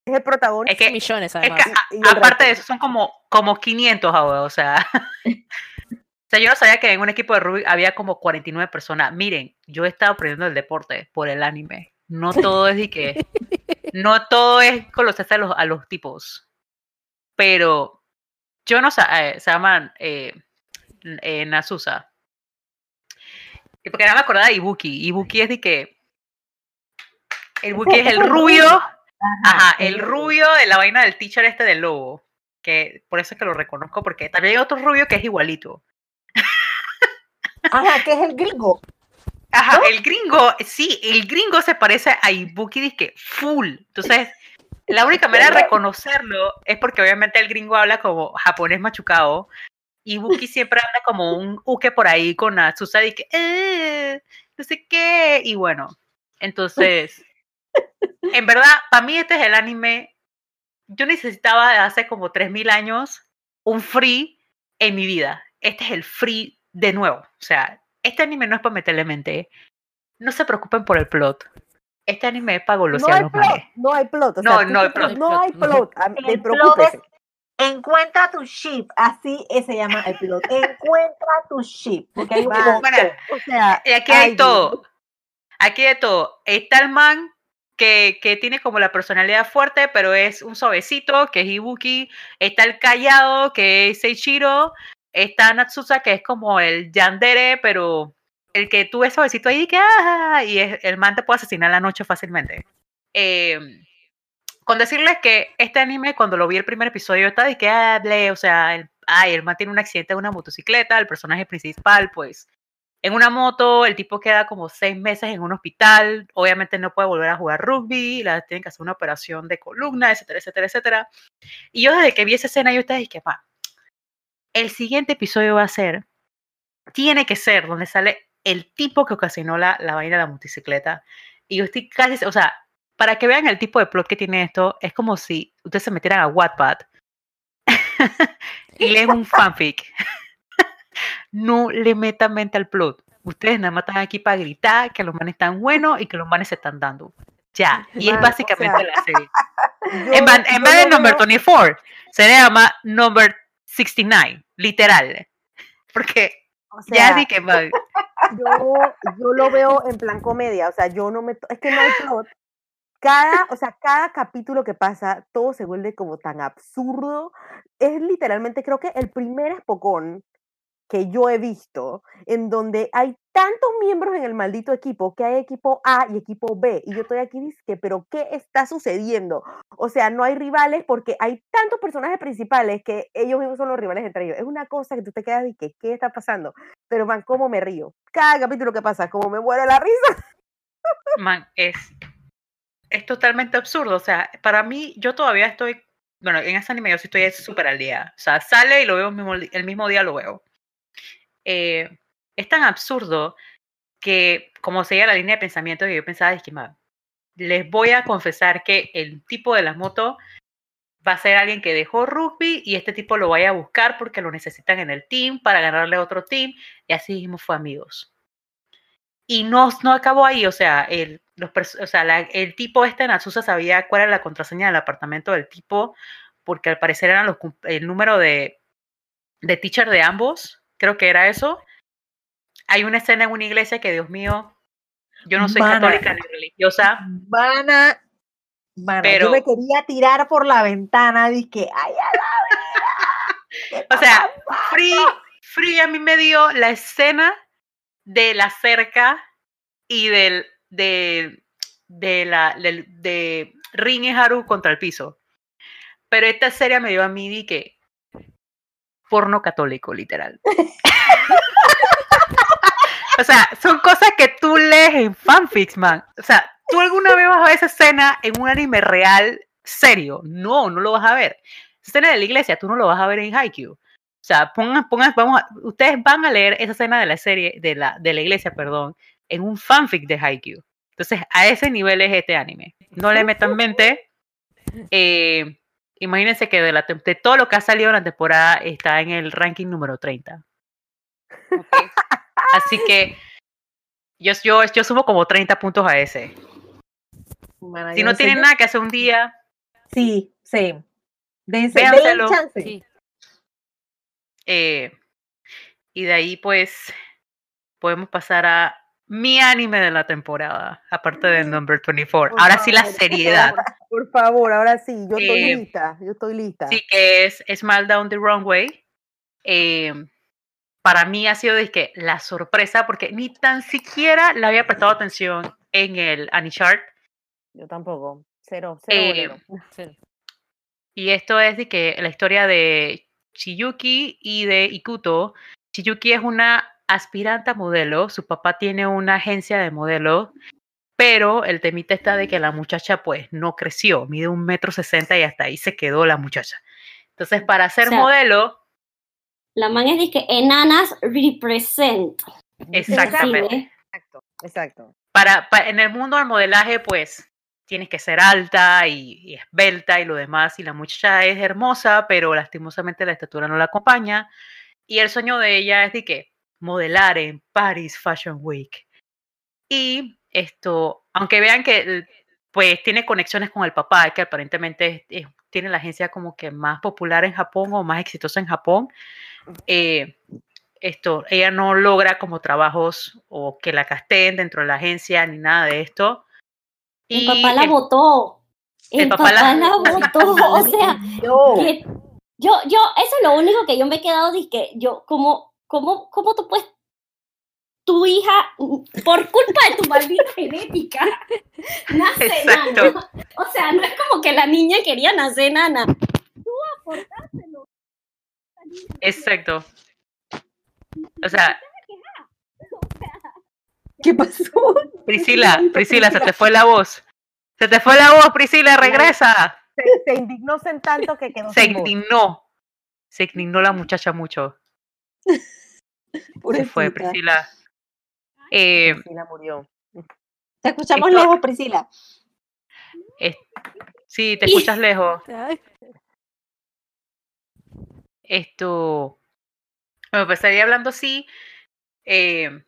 Es el protagonista. Es que, millones, además. Es que, a, aparte de eso, son como, como 500 ahora, o sea. *laughs* O sea, yo no sabía que en un equipo de rugby había como 49 personas. Miren, yo he estado aprendiendo el deporte por el anime. No todo es de que. *laughs* no todo es conocerse a los, a los tipos. Pero yo no sé, eh, se llaman eh, eh, Nasusa. Porque no me acordaba de Ibuki. Ibuki es de que. El Wookiee es el rubio. Ajá, el rubio de la vaina del teacher este del lobo. Que por eso es que lo reconozco, porque también hay otro rubio que es igualito. Ajá, que es el gringo. Ajá, el gringo, sí, el gringo se parece a Ibuki que full. Entonces, la única manera de *laughs* reconocerlo es porque obviamente el gringo habla como japonés machucado. Y Buki siempre anda como un uke por ahí con Azusa y que, "Eh, no sé qué. Y bueno, entonces, en verdad, para mí este es el anime. Yo necesitaba de hace como 3000 años un free en mi vida. Este es el free de nuevo. O sea, este anime no es para meterle mente. No se preocupen por el plot. Este anime es para No golosear hay los plot, no hay plot. o No, sea, tú no hay plot. No hay *laughs* plot. a- El eh, plot es-. Encuentra tu ship, así se llama el plot. Encuentra tu ship, porque hay. Bueno, O sea, Y aquí hay ay, todo. Aquí hay todo. Está el man que, que tiene como la personalidad fuerte, pero es un suavecito, que es Ibuki. Está el callado, que es Seichiro. Está Natsusa, que es como el yandere, pero el que tú ves suavecito ahí, que ah, y es- el man te puede asesinar la noche fácilmente. Eh, con decirles que este anime, cuando lo vi el primer episodio, estaba de que, ah, ble, o sea, el, ay, el man tiene un accidente de una motocicleta, el personaje principal, pues, en una moto, el tipo queda como seis meses en un hospital, obviamente no puede volver a jugar rugby, la tienen que hacer una operación de columna, etcétera, etcétera, etcétera. Y yo desde que vi esa escena, yo estaba dije, pa, el siguiente episodio va a ser, tiene que ser donde sale el tipo que ocasionó la, la vaina de la motocicleta. Y yo estoy casi, o sea, para que vean el tipo de plot que tiene esto, es como si ustedes se metieran a Wattpad *laughs* y leen un fanfic. *laughs* no le metan mente al plot. Ustedes nada más están aquí para gritar que los manes están buenos y que los manes se están dando. Ya, y es o básicamente sea, la serie. *laughs* yo- En, van- en yo vez de number veo- 24, se llama number 69, literal. Porque o ya di que man, yo, yo lo veo en plan comedia, o sea, yo no me, es que no hay plot. Cada, o sea, cada capítulo que pasa, todo se vuelve como tan absurdo. Es literalmente, creo que el primer espocón que yo he visto en donde hay tantos miembros en el maldito equipo que hay equipo A y equipo B. Y yo estoy aquí, que, pero ¿qué está sucediendo? O sea, no hay rivales porque hay tantos personajes principales que ellos mismos son los rivales entre ellos. Es una cosa que tú te quedas y que, ¿qué está pasando? Pero, man, ¿cómo me río? Cada capítulo que pasa, como me muero la risa. man, es, es totalmente absurdo. O sea, para mí, yo todavía estoy, bueno, en ese anime yo sí estoy súper al día. O sea, sale y lo veo el mismo, el mismo día, lo veo. Eh, es tan absurdo que, como seguía la línea de pensamiento, que yo pensaba, es que, les voy a confesar que el tipo de las motos va a ser alguien que dejó rugby y este tipo lo vaya a buscar porque lo necesitan en el team para ganarle a otro team y así mismo fue amigos. Y no, no acabó ahí, o sea, el, los, o sea la- el tipo este Natsusa sabía cuál era la contraseña del apartamento del tipo porque al parecer eran los, el número de, de teacher de ambos, creo que era eso. Hay una escena en una iglesia que, Dios mío, yo no soy Mana. católica ni religiosa, Van a, Pero- yo me quería tirar por la ventana, dije, ay, a la vera, ¿qué *laughs* O sea, *laughs* Free, Free a mí me dio la escena de la cerca y del de, de la de Rin y Haru contra el piso. Pero esta serie me dio a mí di que porno católico, literal. *laughs* o sea, son cosas que tú lees en fanfics, man. O sea, tú alguna vez vas a ver esa escena en un anime real serio. No, no lo vas a ver. Esa escena de la iglesia, tú no lo vas a ver en Haikyuu. O sea, pongan, pongan, vamos a- ustedes van a leer esa escena de la serie, de la, de la iglesia, perdón, en un fanfic de Haikyuu. Entonces, a ese nivel es este anime. No le metan mente. Eh, imagínense que de, la, de todo lo que ha salido en la temporada está en el ranking número 30. Ok. *laughs* Así que yo, yo, yo sumo como 30 puntos a ese. Si no tienen nada que hacer un día, Sí, sí. Dense, denle chance. Sí. Eh, y de ahí pues podemos pasar a mi anime de la temporada, aparte de Number 24. Por Ahora sí la favor, *laughs* por seriedad. favor, Por favor, ahora sí, yo estoy Eh, lista, yo estoy lista. Sí, que es Smile Down the Wrong Way. Eh, para mí ha sido de que la sorpresa, porque ni tan siquiera le había prestado atención en el Anichart. Yo tampoco. Cero, cero Eh. Sí. Y esto es de que la historia de Chiyuki y de Ikuto. Chiyuki es una aspirante a modelo, su papá tiene una agencia de modelo, pero el temita está de que la muchacha pues no creció, mide un metro sesenta y hasta ahí se quedó la muchacha. Entonces para ser O sea, modelo, La man es de que enanas represent. exactamente. Exacto, exacto. para, pa- en el mundo del modelaje, pues tienes que ser alta y, esbelta y lo demás. Y la muchacha es hermosa, pero lastimosamente la estatura no la acompaña. Y el sueño de ella es de que modelar en Paris Fashion Week. Y esto, aunque vean que el- pues tiene conexiones con el papá, que aparentemente tiene la agencia como que más popular en Japón o más exitosa en Japón, eh, esto, ella no logra como trabajos o que la casteen dentro de la agencia ni nada de esto. El Y papá la el- votó. El, el papá papá, la- *laughs* la votó. O sea, Yo, que yo, yo, eso es lo único que yo me he quedado de que yo, como, como, cómo tú puedes, tu hija, por culpa de tu maldita *laughs* genética, nace Exacto. nana. O sea, no es como que la niña quería nacer nana. Tú aportárselo. Exacto. O sea, ¿qué pasó? *laughs* Priscila, Priscila, se te fue la voz. Se te fue la voz, Priscila, regresa. Se, se indignó en tanto que quedó Se sin voz. indignó. Se indignó la muchacha mucho. Se fue. Priscila. Eh, Priscila murió. Te escuchamos Esto- lejos, Priscila. es- sí, te escuchas lejos. Esto, me empezaría hablando así. eh,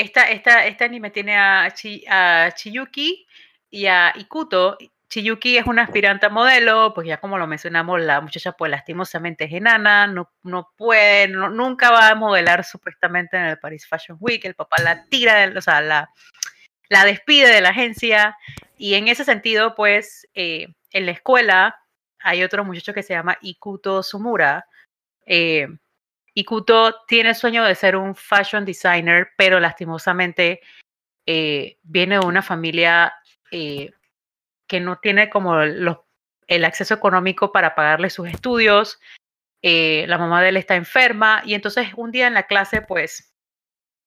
esta, esta, este anime tiene a, Chi- a Chiyuki y a Ikuto. Chiyuki es una aspirante a modelo, pues ya como lo mencionamos, la muchacha pues lastimosamente es enana, no, no puede, no- nunca va a modelar supuestamente en el Paris Fashion Week, el papá la tira, del- o sea, la, la despide de la agencia y en ese sentido pues eh, en la escuela hay otro muchacho que se llama Ikuto Sumura. Eh, Ikuto tiene el sueño de ser un fashion designer, pero lastimosamente eh, viene de una familia eh, que no tiene como los- el acceso económico para pagarle sus estudios. Eh, la mamá de él está enferma y entonces un día en la clase pues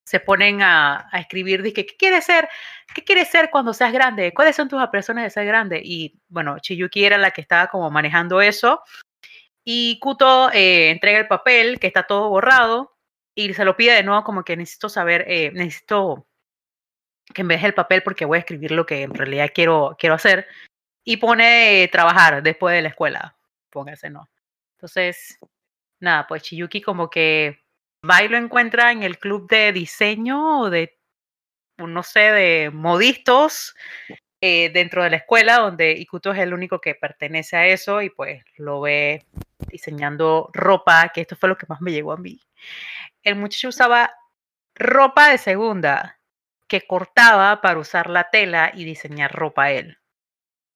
se ponen a, escribir, dije, ¿qué quieres ser? ¿Qué quieres ser cuando seas grande? ¿Cuáles son tus aspiraciones de ser grande? Y bueno, Chiyuki era la que estaba como manejando eso. Y Kuto eh, entrega el papel, que está todo borrado, y se lo pide de nuevo como que necesito saber, eh, necesito que me deje el papel porque voy a escribir lo que en realidad quiero, quiero hacer. Y pone eh, trabajar después de la escuela. Póngase, no. Entonces, nada, pues Chiyuki como que va y lo encuentra en el club de diseño o de, no sé, de modistos dentro de la escuela, donde Ikuto es el único que pertenece a eso y pues lo ve diseñando ropa, que esto fue lo que más me llegó a mí. El muchacho usaba ropa de segunda que cortaba para usar la tela y diseñar ropa a él.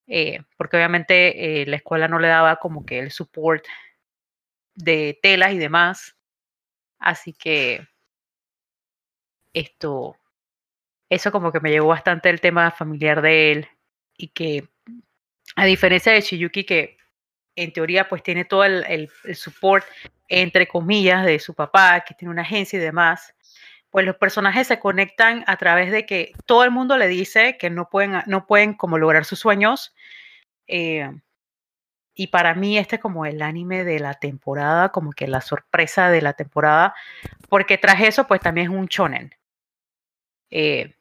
Eh, porque obviamente eh, la escuela no le daba como que el support de telas y demás. Así que esto, eso como que me llegó bastante el tema familiar de él y que a diferencia de Chiyuki que en teoría pues tiene todo el, el, support entre comillas de su papá que tiene una agencia y demás pues los personajes se conectan a través de que todo el mundo le dice que no pueden no pueden como lograr sus sueños eh, y para mí este es como el anime de la temporada como que la sorpresa de la temporada porque tras eso pues también es un shonen. Eh,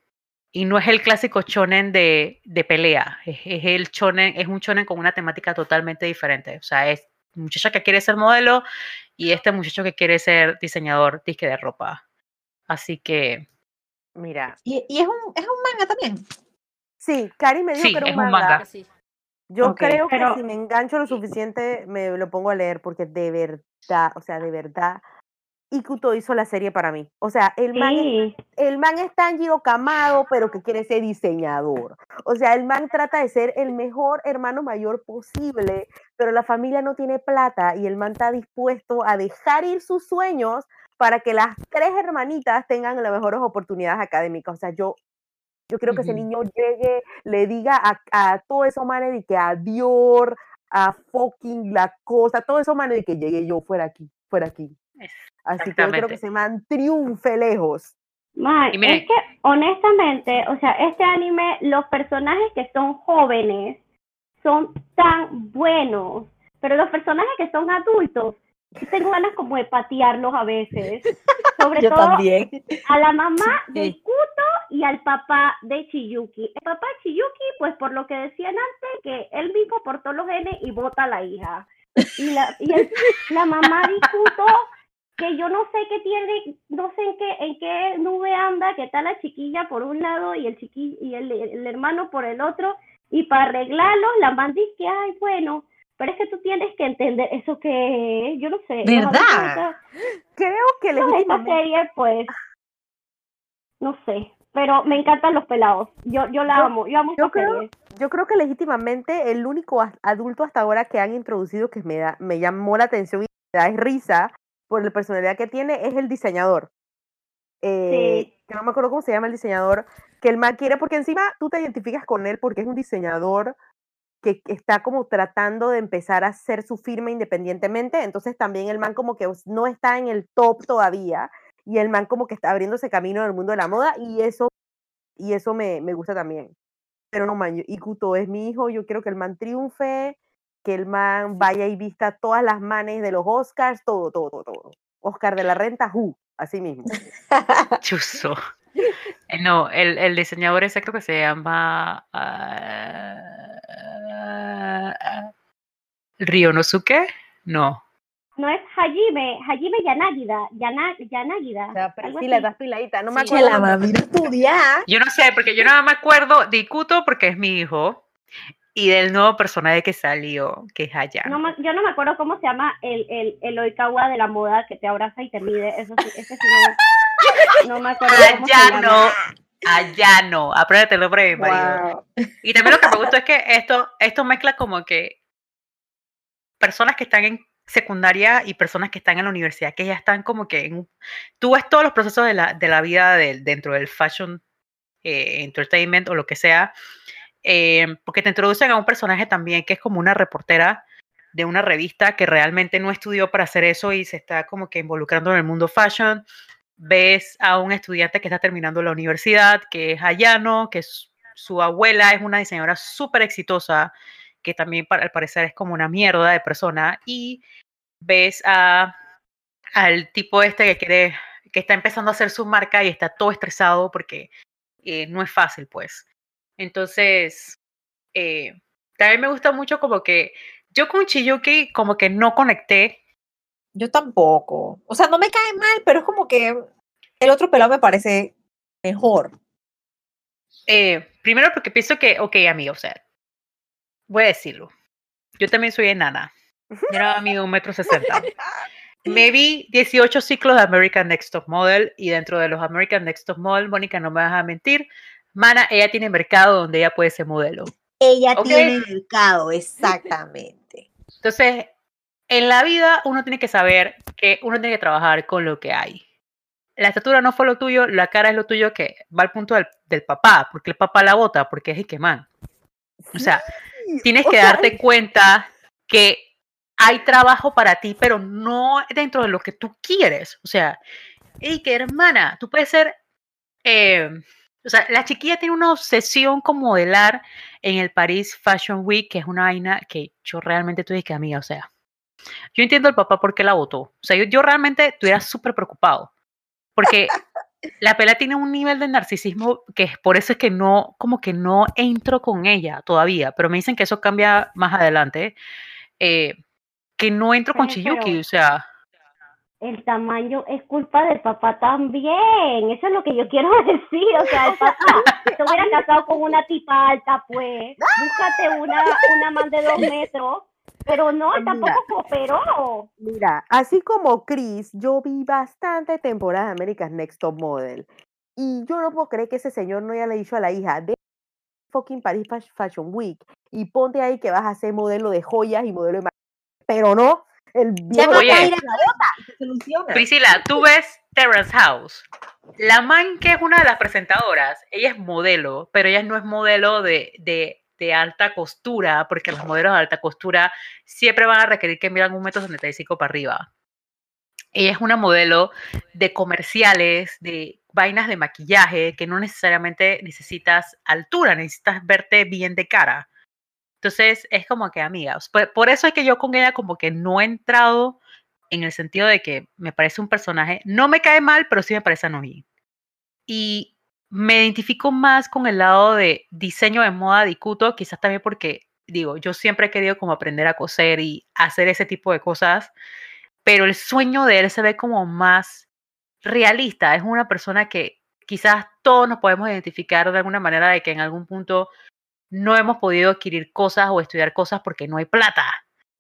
y no es el clásico shonen de, de pelea, es, es, el shonen, es un shonen con una temática totalmente diferente. O sea, es muchacha que quiere ser modelo y este muchacho que quiere ser diseñador disque de ropa. Así que. Mira. ¿Y, y es, un, es un manga también? Sí, Cari me dijo Sí, que era es un un manga. sí. Yo creo pero- que si me engancho lo suficiente me lo pongo a leer porque de verdad, o sea, de verdad, Ikuto hizo la serie para mí. O sea, el man, es, Sí, el man es Tanjiro Kamado, pero que quiere ser diseñador. O sea, el man trata de ser el mejor hermano mayor posible, pero la familia no tiene plata y el man está dispuesto a dejar ir sus sueños para que las tres hermanitas tengan las mejores oportunidades académicas. O sea, yo Yo quiero que ese niño llegue, le diga a, a todo eso, manes, y que a Dior, a fucking la cosa, todo eso, manes, y que llegue yo fuera aquí, fuera aquí. Así que yo quiero que Exactamente. ese man triunfe lejos. Es que honestamente, o sea, este anime, los personajes que son jóvenes son tan buenos, pero los personajes que son adultos, sí tengo ganas como de patearlos a veces. *laughs* Sobre Yo todo también. a la mamá de Sí. Ikuto y al papá de Chiyuki. El papá de Chiyuki, pues por lo que decían antes, que él mismo portó los genes y vota a la hija. Y la, y el- la mamá de Ikuto, que yo no sé qué tiene, no sé en qué, en qué nube anda, que está la chiquilla por un lado y el chiqui, y el, el hermano por el otro, y para arreglarlo, la mamá dice que, ay, bueno, pero es que tú tienes que entender eso que es, yo no sé. ¿Verdad? Creo que no, esta legítimamente, serie, pues, no sé, pero me encantan los pelados. Yo, yo la Yo- amo, yo amo yo creo- serie. yo creo que legítimamente el único adulto hasta ahora que han introducido que me, da, me llamó la atención y me da risa por la personalidad que tiene es el diseñador. Eh, Que no me acuerdo cómo se llama el diseñador, que el man quiere, porque encima tú te identificas con él porque es un diseñador que está como tratando de empezar a hacer su firma independientemente, entonces también el man como que no está en el top todavía y el man como que está abriéndose camino en el mundo de la moda y eso y eso me, me gusta también. Pero no man, Ikuto es mi hijo, yo quiero que el man triunfe, que el man vaya y vista todas las manes de los Oscars, todo, todo, todo, todo. Oscar de la renta, who, así mismo. *laughs* Chuzo. *laughs* Eh, No, el, el diseñador ese creo que se llama ah, Ryonosuke. No. No es Hajime, Hajime Yanagida, Yana, Yanagida. O sea, algo Priscila, así. estás piladita, no me Sí. Acuerdo. la estudiar. Yo no sé, porque yo nada más me acuerdo de Ikuto porque es mi hijo y del nuevo personaje que salió, que es. No me- yo no me acuerdo cómo se llama el, el, el Oikawa de la moda que te abraza y te mide. Eso sí, ese sí no, no me acuerdo cómo se Ayano. llama. Ayano. Apréndete el nombre de mi marido. Wow. Y también lo que me gustó es que esto, esto mezcla como que personas que están en secundaria y personas que están en la universidad, que ya están como que en, tú ves todos los procesos de la, de la vida del- dentro del fashion eh, entertainment o lo que sea, eh, porque te introducen a un personaje también que es como una reportera de una revista que realmente no estudió para hacer eso y se está como que involucrando en el mundo fashion. Ves a un estudiante que está terminando la universidad, que es Ayano, que su abuela es una diseñadora súper exitosa, que también para, al parecer es como una mierda de persona, y ves a, al tipo este que quiere, que está empezando a hacer su marca y está todo estresado porque eh, no es fácil, pues. Entonces, eh, también me gusta mucho como que yo con Chiyuki como que no conecté. Yo tampoco. O sea, no me cae mal, pero es como que el otro pelado me parece mejor. eh, primero porque pienso que, ok, amigo, o sea, voy a decirlo. Yo también soy enana. *laughs* Yo era amigo un metro sesenta. *laughs* Me vi 18 ciclos de American Next Top Model y dentro de los American Next Top Model, Mónica, no me vas a mentir, Mana, ella tiene mercado donde ella puede ser modelo. Ella tiene mercado, exactamente. *laughs* Entonces, en la vida uno tiene que saber que uno tiene que trabajar con lo que hay. La estatura no fue lo tuyo, la cara es lo tuyo que va al punto del, del papá, porque el papá la vota, porque es el que man. O sea, Sí, tienes o que sea, darte cuenta que hay trabajo para ti, pero no dentro de lo que tú quieres. O sea, y que hermana, tú puedes ser, eh, o sea, la chiquilla tiene una obsesión con modelar en el Paris Fashion Week, que es una vaina que yo realmente tuve que, amiga, o sea, yo entiendo el papá por qué la votó. O sea, yo, yo realmente estuviera súper preocupado, porque la pela tiene un nivel de narcisismo que es por eso es que no, como que no entro con ella todavía, pero me dicen que eso cambia más adelante, eh, que no entro con Chiyuki, o sea, El tamaño es culpa del papá también. Eso es lo que yo quiero *laughs* decir. O sea, el *laughs* papá se hubiera casado con una tipa alta, pues. Búscate una, una man de dos metros. Pero no, tampoco cooperó. Mira, así como Chris, yo vi bastante temporada de America's Next Top Model. Y yo no puedo creer que ese señor no haya le dicho a la hija de fucking Paris Fas- Fashion Week y ponte ahí que vas a ser modelo de joyas y modelo de Pero no, el Ya viejo no Oye. va a ir a la bota y se soluciona. Priscila, tú ves Terrace House. La man que es una de las presentadoras, ella es modelo, pero ella no es modelo de, de, de alta costura, porque los modelos de alta costura siempre van a requerir que midan un metro setenta y cinco para arriba. Ella es una modelo de comerciales, de vainas de maquillaje, que no necesariamente necesitas altura, necesitas verte bien de cara. Entonces es como que, amigas, por, por eso es que yo con ella como que no he entrado en el sentido de que me parece un personaje, no me cae mal, pero sí me parece annoying. Y me identifico más con el lado de diseño de moda de Ikuto, quizás también porque, digo, yo siempre he querido como aprender a coser y hacer ese tipo de cosas, pero el sueño de él se ve como más realista. Es una persona que quizás todos nos podemos identificar de alguna manera de que en algún punto no hemos podido adquirir cosas o estudiar cosas porque no hay plata.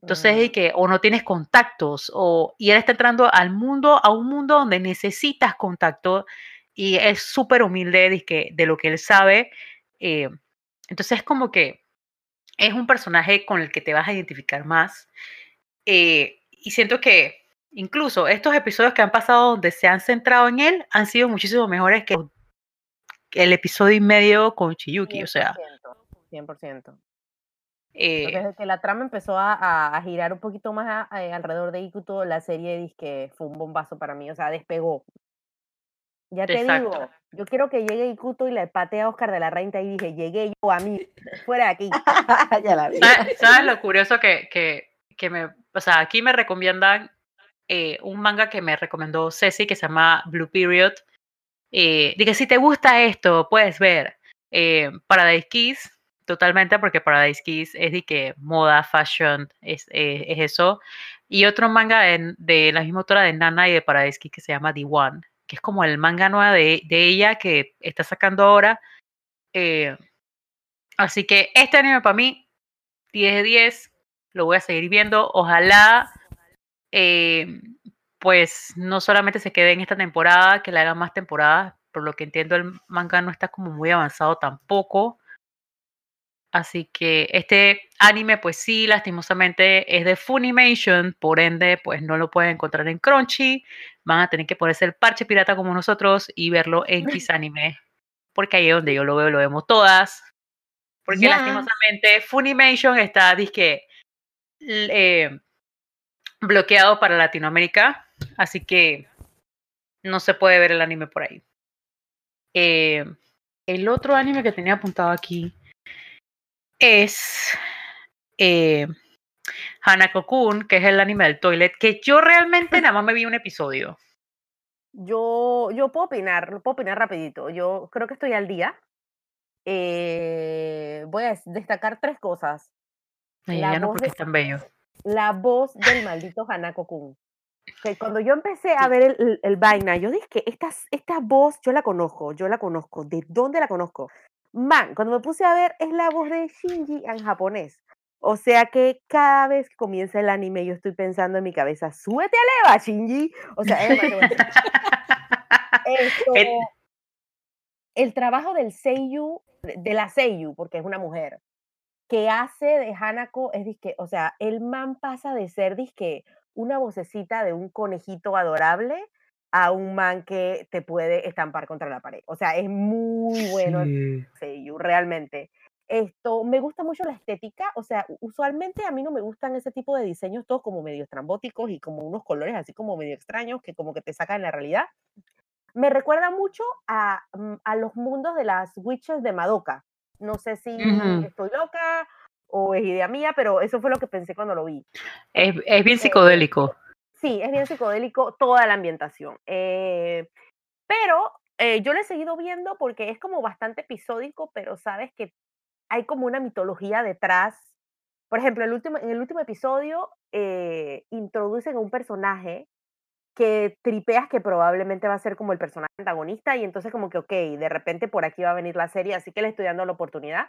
Entonces, y que o no tienes contactos, o, y él está entrando al mundo, a un mundo donde necesitas contacto, y es súper humilde de, que, de lo que él sabe. eh, entonces, es como que es un personaje con el que te vas a identificar más. eh, y siento que incluso estos episodios que han pasado donde se han centrado en él han sido muchísimo mejores que el episodio y medio con Chiyuki. O sea, 100%. 100%. eh, Desde que la trama empezó a, a- a girar un poquito más a- alrededor de Ikuto, la serie disque fue un bombazo para mí, o sea, despegó. Ya te Exacto. digo, yo quiero que llegue Ikuto y le patee a Oscar de la Renta y dije, llegué yo a mí, fuera de aquí. *laughs* ya la vi. *laughs* ¿Sabes, sabes lo curioso que, que, que me, o sea, aquí me recomiendan eh, un manga que me recomendó Ceci que se llama Blue Period. Eh, que si te gusta esto, puedes ver eh, Paradise Kiss, totalmente, porque Paradise Kiss es de que moda, fashion, es, eh, es eso. Y otro manga en- de la misma autora de Nana y de Paradise Kiss que se llama The One, que es como el manga nueva de, de ella que está sacando ahora. Eh, así que este anime para mí 10 de 10, lo voy a seguir viendo. Ojalá, eh, pues, no solamente se quede en esta temporada, que le hagan más temporadas. Por lo que entiendo, el manga no está como muy avanzado tampoco. Así que este anime, pues sí, lastimosamente es de Funimation, por ende, pues no lo pueden encontrar en Crunchy. Van a tener que ponerse el parche pirata como nosotros y verlo en Kisanime, *laughs* porque ahí es donde yo lo veo, lo vemos todas. Porque lastimosamente Funimation está disque eh, bloqueado para Latinoamérica, así que no se puede ver el anime por ahí. Eh, el otro anime que tenía apuntado aquí es eh, Hanako-kun, que es el anime del toilet, que yo realmente *laughs* nada más me vi un episodio. Yo, yo puedo opinar, puedo opinar rapidito. Yo creo que estoy al día. Eh, voy a des- destacar tres cosas. Ay, La ya no voz porque de- es tan bello. La voz del maldito Hanako Kun. Que cuando yo empecé a ver el, el, el vaina, yo dije, esta, esta voz yo la conozco, yo la conozco. ¿De dónde la conozco? Man, cuando me puse a ver, es la voz de Shinji en japonés. O sea que cada vez que comienza el anime, yo estoy pensando en mi cabeza, súbete a leva, Shinji. O sea, es. Esto, *laughs* el trabajo del Seiyu, de de la Seiyu, porque es una mujer, que hace de Hanako es disque, o sea, el man pasa de ser disque una vocecita de un conejito adorable a un man que te puede estampar contra la pared. O sea, es muy bueno el Sí. Seiyu, realmente. Esto, me gusta mucho la estética, o sea, usualmente a mí no me gustan ese tipo de diseños todos como medio estrambóticos y como unos colores así como medio extraños que como que te sacan la realidad. Me recuerda mucho a, mm, a los mundos de las witches de Madoka. No sé si estoy loca o es idea mía, pero eso fue lo que pensé cuando lo vi. Es, es bien Eh, psicodélico. Sí, es bien psicodélico toda la ambientación. eh, pero eh, yo lo he seguido viendo porque es como bastante episódico, pero sabes que hay como una mitología detrás. Por ejemplo, el último, en el último episodio eh, introducen a un personaje que tripeas que probablemente va a ser como el personaje antagonista y entonces como que, ok, de repente por aquí va a venir la serie, así que le estoy dando la oportunidad.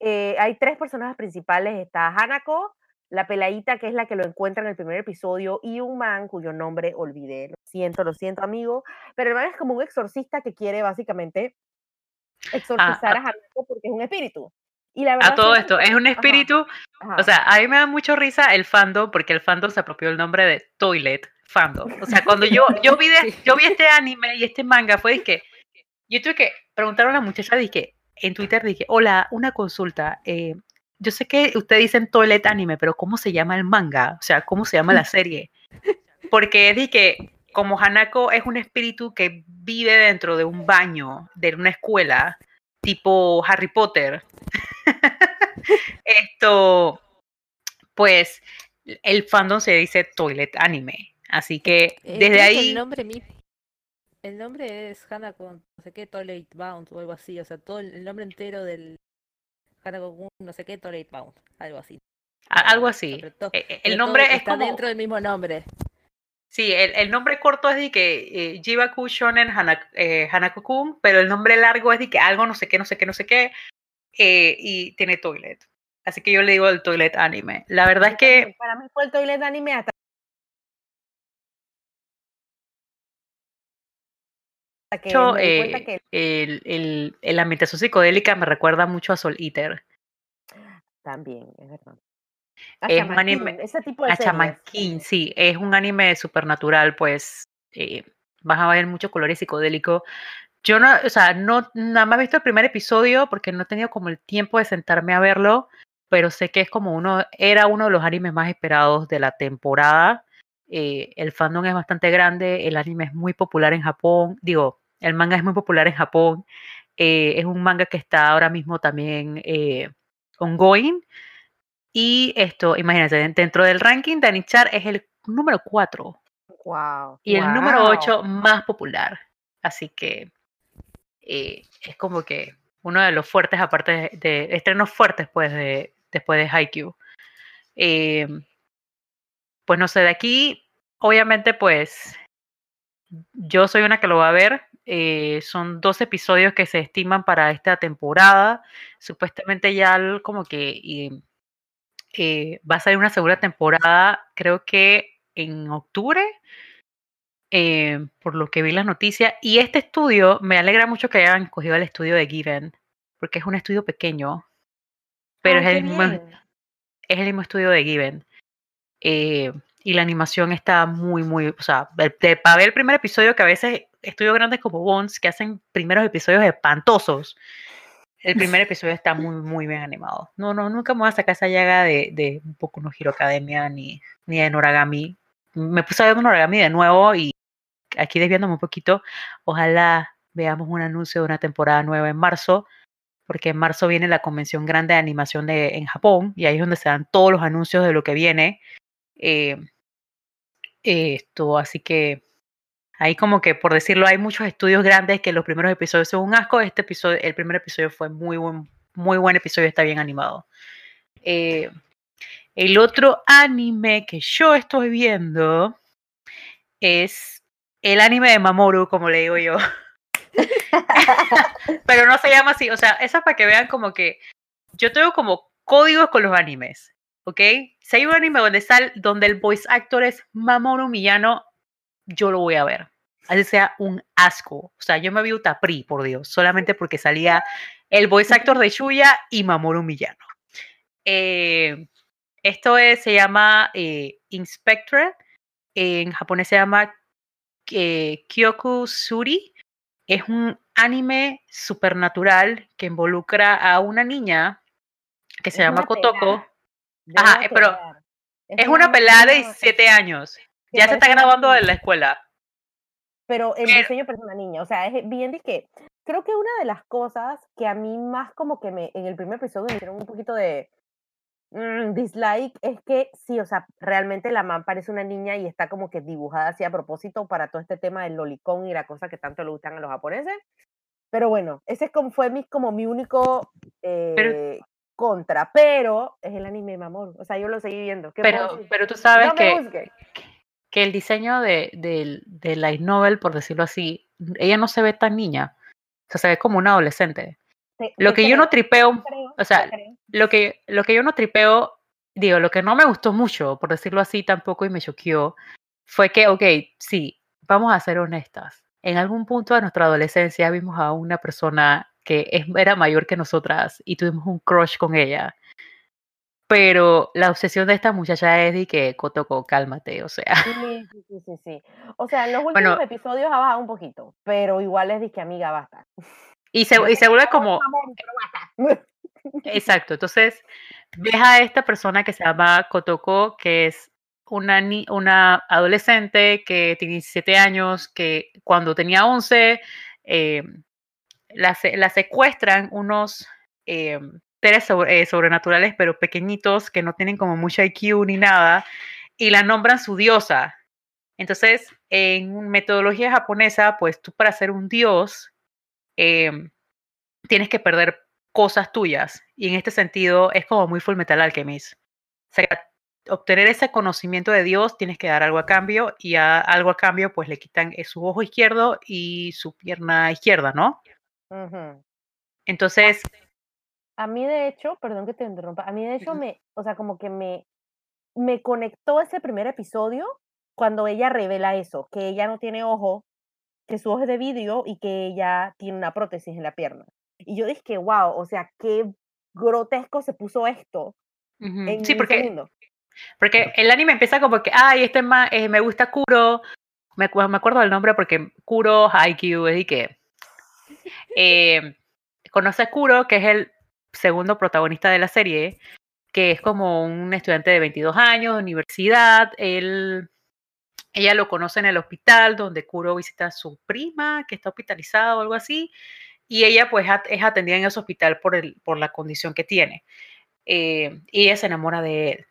Hay tres personajes principales, está Hanako, la peladita que es la que lo encuentra en el primer episodio y un man cuyo nombre olvidé, lo siento, lo siento amigo, pero el man es como un exorcista que quiere básicamente exorcizar a Hanako porque es un espíritu. Y la verdad A todo esto, es un espíritu, ajá. o sea, a mí me da mucho risa el fandom porque el fandom se apropió el nombre de toilet, fandom. O sea, cuando yo, yo, vi, de- *laughs* yo vi este anime y este manga, fue que yo tuve que preguntar a una muchacha, dije, en Twitter, dije, hola, una consulta. eh, yo sé que ustedes dicen toilet anime, pero ¿cómo se llama el manga? O sea, ¿cómo se llama la *laughs* serie? Porque dije que como Hanako es un espíritu que vive dentro de un baño, de una escuela, tipo Harry Potter, *laughs* esto, pues el fandom se dice toilet anime. Así que Eh, creo desde ahí... El nombre, el nombre es Hanako, no sé qué, Toilet Bound o algo así. O sea, todo el nombre entero del Hanako, no sé qué, Toilet Bound. Algo así. algo así. Eh, eh, El nombre es está como... dentro del mismo nombre. Sí, el, el nombre corto es de que eh, Jibaku Shonen Hana- eh, Hanako-kun, pero el nombre largo es de que algo no sé qué, no sé qué, no sé qué, eh, y tiene toilet. Así que yo le digo el toilet anime. La verdad es que Para mí fue el toilet anime hasta que cuenta eh, que el, el, el ambientación psicodélica me recuerda mucho a Soul Eater, también, es verdad. A es un anime- King, ese tipo de a Shaman series. King, sí, es un anime supernatural, pues eh, vas a ver muchos colores psicodélicos. Yo no, o sea, no, nada más he visto el primer episodio porque no he tenido como el tiempo de sentarme a verlo, pero sé que es como uno, era uno de los animes más esperados de la temporada. Eh, el fandom es bastante grande, el anime es muy popular en Japón, digo, el manga es muy popular en Japón. eh, es un manga que está ahora mismo también eh, ongoing. Y esto, imagínense, dentro del ranking de Anichar es el número 4 Wow. y el número wow. 8 más popular. Así que eh, es como que uno de los fuertes, aparte de, de estrenos fuertes pues, de, después de Haikyuu. Eh, pues no sé, de aquí, obviamente, pues yo soy una que lo va a ver. eh, son dos episodios que se estiman para esta temporada. Supuestamente ya el- como que eh, va a salir una segunda temporada, creo que en octubre, eh, por lo que vi las noticias. Y este estudio, me alegra mucho que hayan escogido el estudio de Given, porque es un estudio pequeño, pero Ay, es, el mismo, es el mismo estudio de Given. Y la animación está muy, muy, o sea, para ver el primer episodio, que a veces estudios grandes como Bones, que hacen primeros episodios espantosos, el primer episodio está muy, muy bien animado. No, no, nunca me voy a sacar esa llaga de, de un poco no Hero Academia ni, ni de Noragami. Me puse a ver Noragami de nuevo y aquí desviándome un poquito, ojalá veamos un anuncio de una temporada nueva en marzo, porque en marzo viene la convención grande de animación de, en Japón y ahí es donde se dan todos los anuncios de lo que viene. Eh, esto, así que ahí como que por decirlo, hay muchos estudios grandes que los primeros episodios son un asco. Este episodio, el primer episodio fue muy buen, muy buen episodio, está bien animado. Eh, el otro anime que yo estoy viendo es el anime de Mamoru, como le digo yo. *laughs* Pero no se llama así, o sea, eso es para que vean como que yo tengo como códigos con los animes, ¿ok? Si hay un anime donde, sal, donde el voice actor es Mamoru Miyano, yo lo voy a ver. Así sea un asco. O sea, yo me vi Utapri, por Dios, solamente porque salía el voice actor de Shuya y Mamoru Miyano. Eh, esto es, se llama eh, Inspector. En japonés se llama eh, Kyoku Suri. Es un anime supernatural que involucra a una niña que se Es llama Kotoko. Ajá, eh, pero aclarar. Es una pelada de niña 17 años. Ya se está graduando niña, la escuela. Pero el Pero- diseño parece una niña. O sea, es bien de que. Creo que una de las cosas que a mí más como que me. En el primer episodio me hicieron un poquito de. mm, dislike es que sí, o sea, realmente la man parece una niña y está como que dibujada así a propósito para todo este tema del lolicón y la cosa que tanto le gustan a los japoneses. Pero bueno, ese es como, fue mi, como mi único eh, contra, pero es el anime Mamor. O sea, yo lo seguí viendo. ¿qué puedo Pero, pero tú sabes no que, que el diseño de, del- de Light Novel, por decirlo así, ella no se ve tan niña. O sea, se ve como una adolescente. Te- Lo que yo no creo, tripeo, creo, o sea, creo. lo que, lo que yo no tripeo, digo, lo que no me gustó mucho, por decirlo así, tampoco y me choqueó, fue que, ok, sí, vamos a ser honestas. En algún punto de nuestra adolescencia vimos a una persona que es- era mayor que nosotras y tuvimos un crush con ella. pero la obsesión de esta muchacha es de que Kotoko, cálmate, o sea. Sí, sí, sí, sí. O sea, en los últimos Bueno. episodios ha bajado un poquito, pero igual es de que amiga basta. Y *laughs* se, y se vuelve como, *laughs* exacto, entonces ves a esta persona que se llama Kotoko, que es una, ni- una adolescente que tiene 17 años, que cuando tenía 11, eh, la, la secuestran unos eh, seres sobre- eh, sobrenaturales, pero pequeñitos, que no tienen como mucho IQ ni nada, y la nombran su diosa. Entonces, en metodología japonesa, pues tú para ser un dios, em, tienes que perder cosas tuyas. Y en este sentido, es como muy Full Metal Alchemist. O sea, obtener ese conocimiento de Dios, tienes que dar algo a cambio, y a algo a cambio, pues le quitan eh, su ojo izquierdo y su pierna izquierda, ¿no? Entonces, A mí, de hecho, perdón que te interrumpa, a mí, de hecho, me, o sea, como que me, me conectó ese primer episodio cuando ella revela eso, que ella no tiene ojo, que su ojo es de vidrio y que ella tiene una prótesis en la pierna. Y yo dije, wow, o sea, qué grotesco se puso esto en sí, porque. Porque el anime empieza como que, ay, este ma- eh, me gusta Kuro. Me, me acuerdo del nombre porque Kuro Haikyuu es y que. Eh, conoce a Kuro, que es el segundo protagonista de la serie, que es como un estudiante de 22 años, de universidad. Él, ella lo conoce en el hospital donde Kuro visita a su prima, que está hospitalizada o algo así. Y ella, pues, es atendida en ese hospital por, el, por la condición que tiene. Eh, y ella se enamora de él.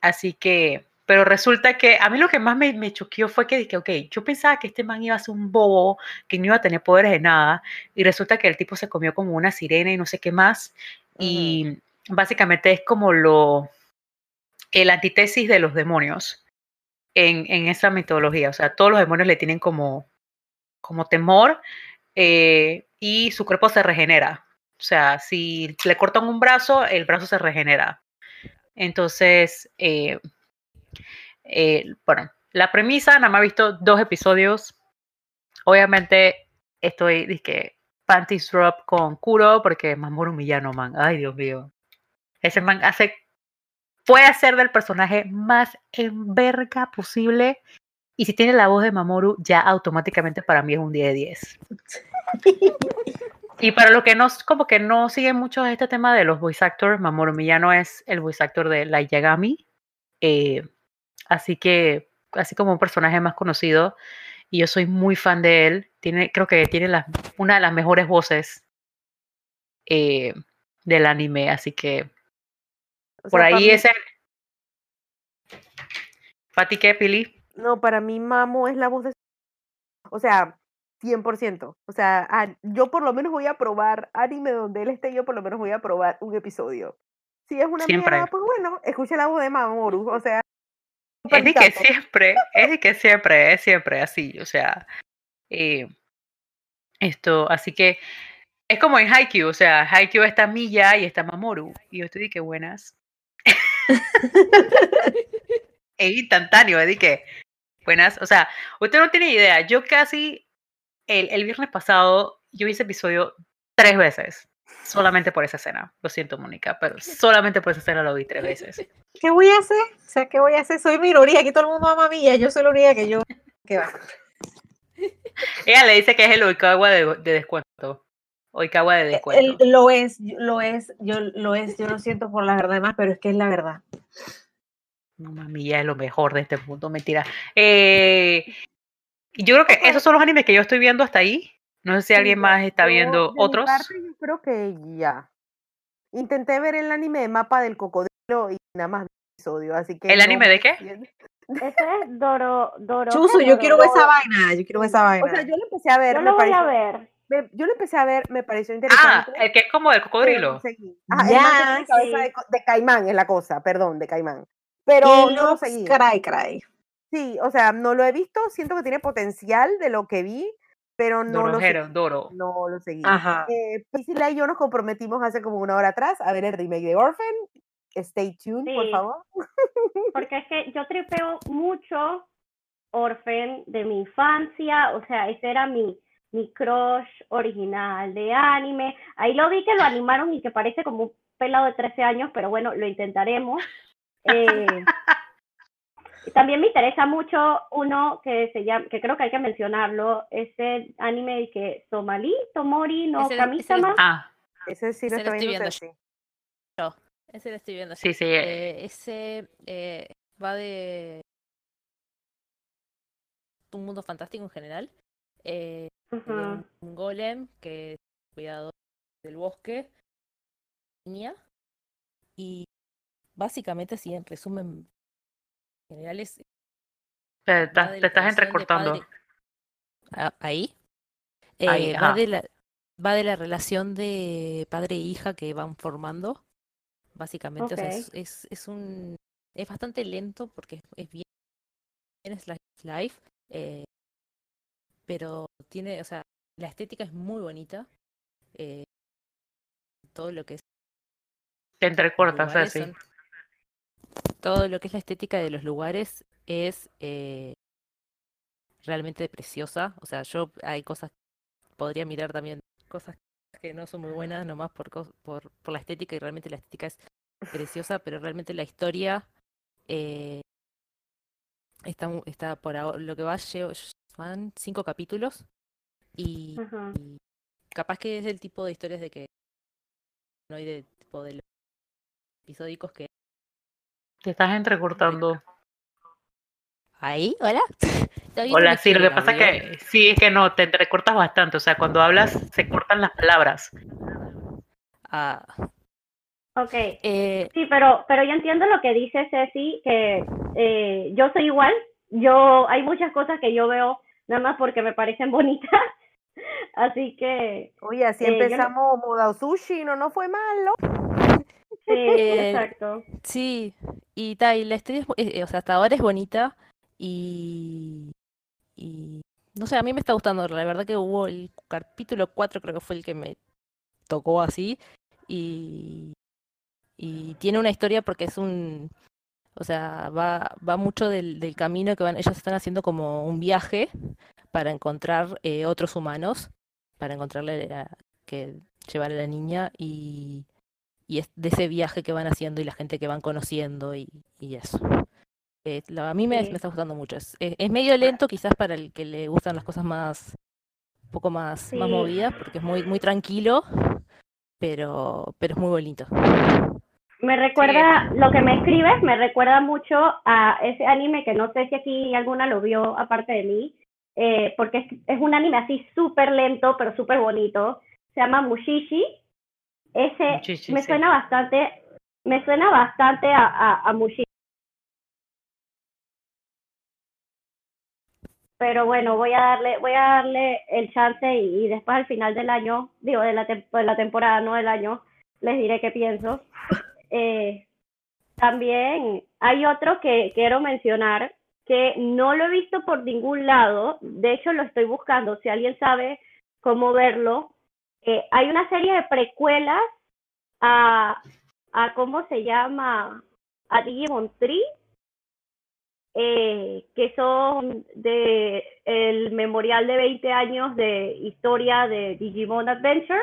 Así que, pero resulta que a mí lo que más me, me choqueó fue que dije, ok, yo pensaba que este man iba a ser un bobo, que no iba a tener poderes de nada, y resulta que el tipo se comió como una sirena y no sé qué más, y básicamente es como lo, el antítesis de los demonios en, en esa mitología, o sea, todos los demonios le tienen como, como temor, eh, y su cuerpo se regenera, o sea, si le cortan un brazo, el brazo se regenera. Entonces, eh, eh, bueno, la premisa, nada más he visto dos episodios. Obviamente estoy, dizque, panties drop con Kuro porque Mamoru Miyano, man. Ay, Dios mío. Ese man hace, puede hacer del personaje más en verga posible. Y si tiene la voz de Mamoru, ya automáticamente para mí es un 10 de 10. *laughs* Y para los que no, como que no siguen mucho este tema de los voice actors, Mamoru Miyano es el voice actor de Light Yagami. eh, así que, así como un personaje más conocido, y yo soy muy fan de él. Tiene, creo que tiene una de las mejores voces eh, del anime, así que O por sea, ahí ese. ¿Pati qué, Pili? No, para mí Mamo es la voz de... O sea, 100%. O sea, yo por lo menos voy a probar anime donde él esté, yo por lo menos voy a probar un episodio. Si es una Siempre. mierda, pues bueno, escuche la voz de Mamoru. O sea, Es de que siempre, es de que siempre, es siempre así, o sea, eh, esto, así que es como en Haikyuu, o sea, Haikyuu está Miya y está Mamoru, y yo estoy de que buenas. *laughs* es instantáneo, es de que buenas, o sea, usted no tiene idea, yo casi el, el viernes pasado, yo vi ese episodio tres veces, solamente por esa escena, lo siento Mónica, pero *laughs* solamente por esa escena lo vi tres veces. ¿Qué voy a hacer? O sea, ¿qué voy a hacer? Soy minoría, aquí todo el mundo ama a Milla, yo soy la única que yo... *laughs* ¿Qué va? Ella le dice que es el Oikawa de, de descuento. Oikawa de El- descuento. lo es, lo es, yo lo es, yo lo siento por la verdad más, pero es que es la verdad. No, mami, ya es lo mejor de este mundo, mentira. Eh, yo creo que esos son los animes que yo estoy viendo hasta ahí. No sé si alguien más está viendo mi otros. parte, yo creo que ya. Intenté ver el anime de mapa del cocodrilo y nada más vi episodio, así que ¿El no anime de qué? entiendo. Ese es Doro. Doro Chuzo, yo Doro- quiero ver esa vaina, yo quiero ver esa vaina. O sea, yo lo empecé a ver, Yo me lo voy a pareció, ver. me- yo lo empecé a ver, me pareció Ah, interesante. el que es como del cocodrilo. el que Ya, cabeza sí. de, de caimán es la cosa, perdón, de caimán. Pero no lo seguí. Caray, caray. Sí, o sea, no lo he visto, siento que tiene potencial de lo que vi, pero no lo seguí. Doro. No lo seguí. Ajá. Eh, Priscila y yo nos comprometimos hace como una hora atrás a ver el remake de Orphan. Stay tuned, por favor. *laughs* Porque es que yo tripeo mucho Orphan de mi infancia, o sea, ese era mi, mi crush original de anime. Ahí lo vi que lo *laughs* animaron y que parece como pelado de 13 años, pero bueno, lo intentaremos. *laughs* Eh, también me interesa mucho uno que se llama, que creo que hay que mencionarlo, ese anime que Somali, Tomori, no Ese- Kamisama. Ah, Ese sí lo Ese lo estoy viendo. yo. Ese lo estoy viendo. sí, sí. Eh, ese eh, va de un mundo fantástico en general. Eh, un, golem que es cuidador del bosque, niña, y básicamente, si en resumen general es Te, estás- te entrecortando. padre- Ah, ahí. Ahí, Eh, va de la va de la relación de padre e hija que van formando, básicamente. O sea, es, es, es un es bastante lento porque es, es bien, of life, eh, pero tiene, o sea, la estética es muy bonita. eh, todo lo que es Te entrecortas, Ceci. son- todo lo que es la estética de los lugares es eh, realmente preciosa. O sea, yo hay cosas, podría mirar también cosas que no son muy buenas, nomás por, por, por la estética, y realmente la estética es preciosa, pero realmente la historia eh, está, está por ahora, lo que va, van cinco capítulos, y, capaz que es el tipo de historias de que no hay de tipo de los episódicos que Te estás entrecortando. ahí, hola. *laughs* Hola, sí, lo que pasa audio. que sí, es que no, te entrecortas bastante. O sea, cuando hablas se cortan las palabras. Ah, Ok. eh, Sí, pero, pero yo entiendo lo que dice Ceci, que eh, yo soy igual. Yo, hay muchas cosas que yo veo nada más porque me parecen *laughs* bonitas. Así que, Oye, así Eh, yo no- empezamos Mudao Sushi, no, no fue malo. sí, *laughs* Eh, exacto. sí, y tal, y la historia es, eh, eh, o sea, hasta ahora es bonita y, y no sé, a mí me está gustando, la verdad que hubo el capítulo 4 creo que fue el que me tocó así y, y tiene una historia porque es un, o sea, va, va mucho del, camino que van, ellos están haciendo como un viaje para encontrar eh, otros humanos, para encontrarle a- que llevar a la niña y, y es de ese viaje que van haciendo y la gente que van conociendo y, y eso. Eh, la- a mí me, Sí. me está gustando mucho. Es, es, es medio lento quizás para el que le gustan las cosas más, un poco más, más Sí. movidas, porque es muy, muy tranquilo, pero, pero es muy bonito. Me recuerda, lo que me escribes me recuerda mucho a ese anime que no sé si aquí alguna lo vio aparte de mí, eh, porque es, es un anime así súper lento pero súper bonito. Se llama Mushishi. Ese me sí. suena bastante, me suena bastante a, a, a Mushishi. Pero bueno, voy a darle, voy a darle el chance y, y después al final del año, digo de la, de la temporada, no del año, les diré qué pienso. *laughs* Eh, también hay otro que quiero mencionar que no lo he visto por ningún lado, de hecho lo estoy buscando, si alguien sabe cómo verlo. Eh, hay una serie de precuelas a, a ¿cómo se llama? A Digimon Tree, eh, que son de el memorial de 20 años de historia de Digimon Adventure.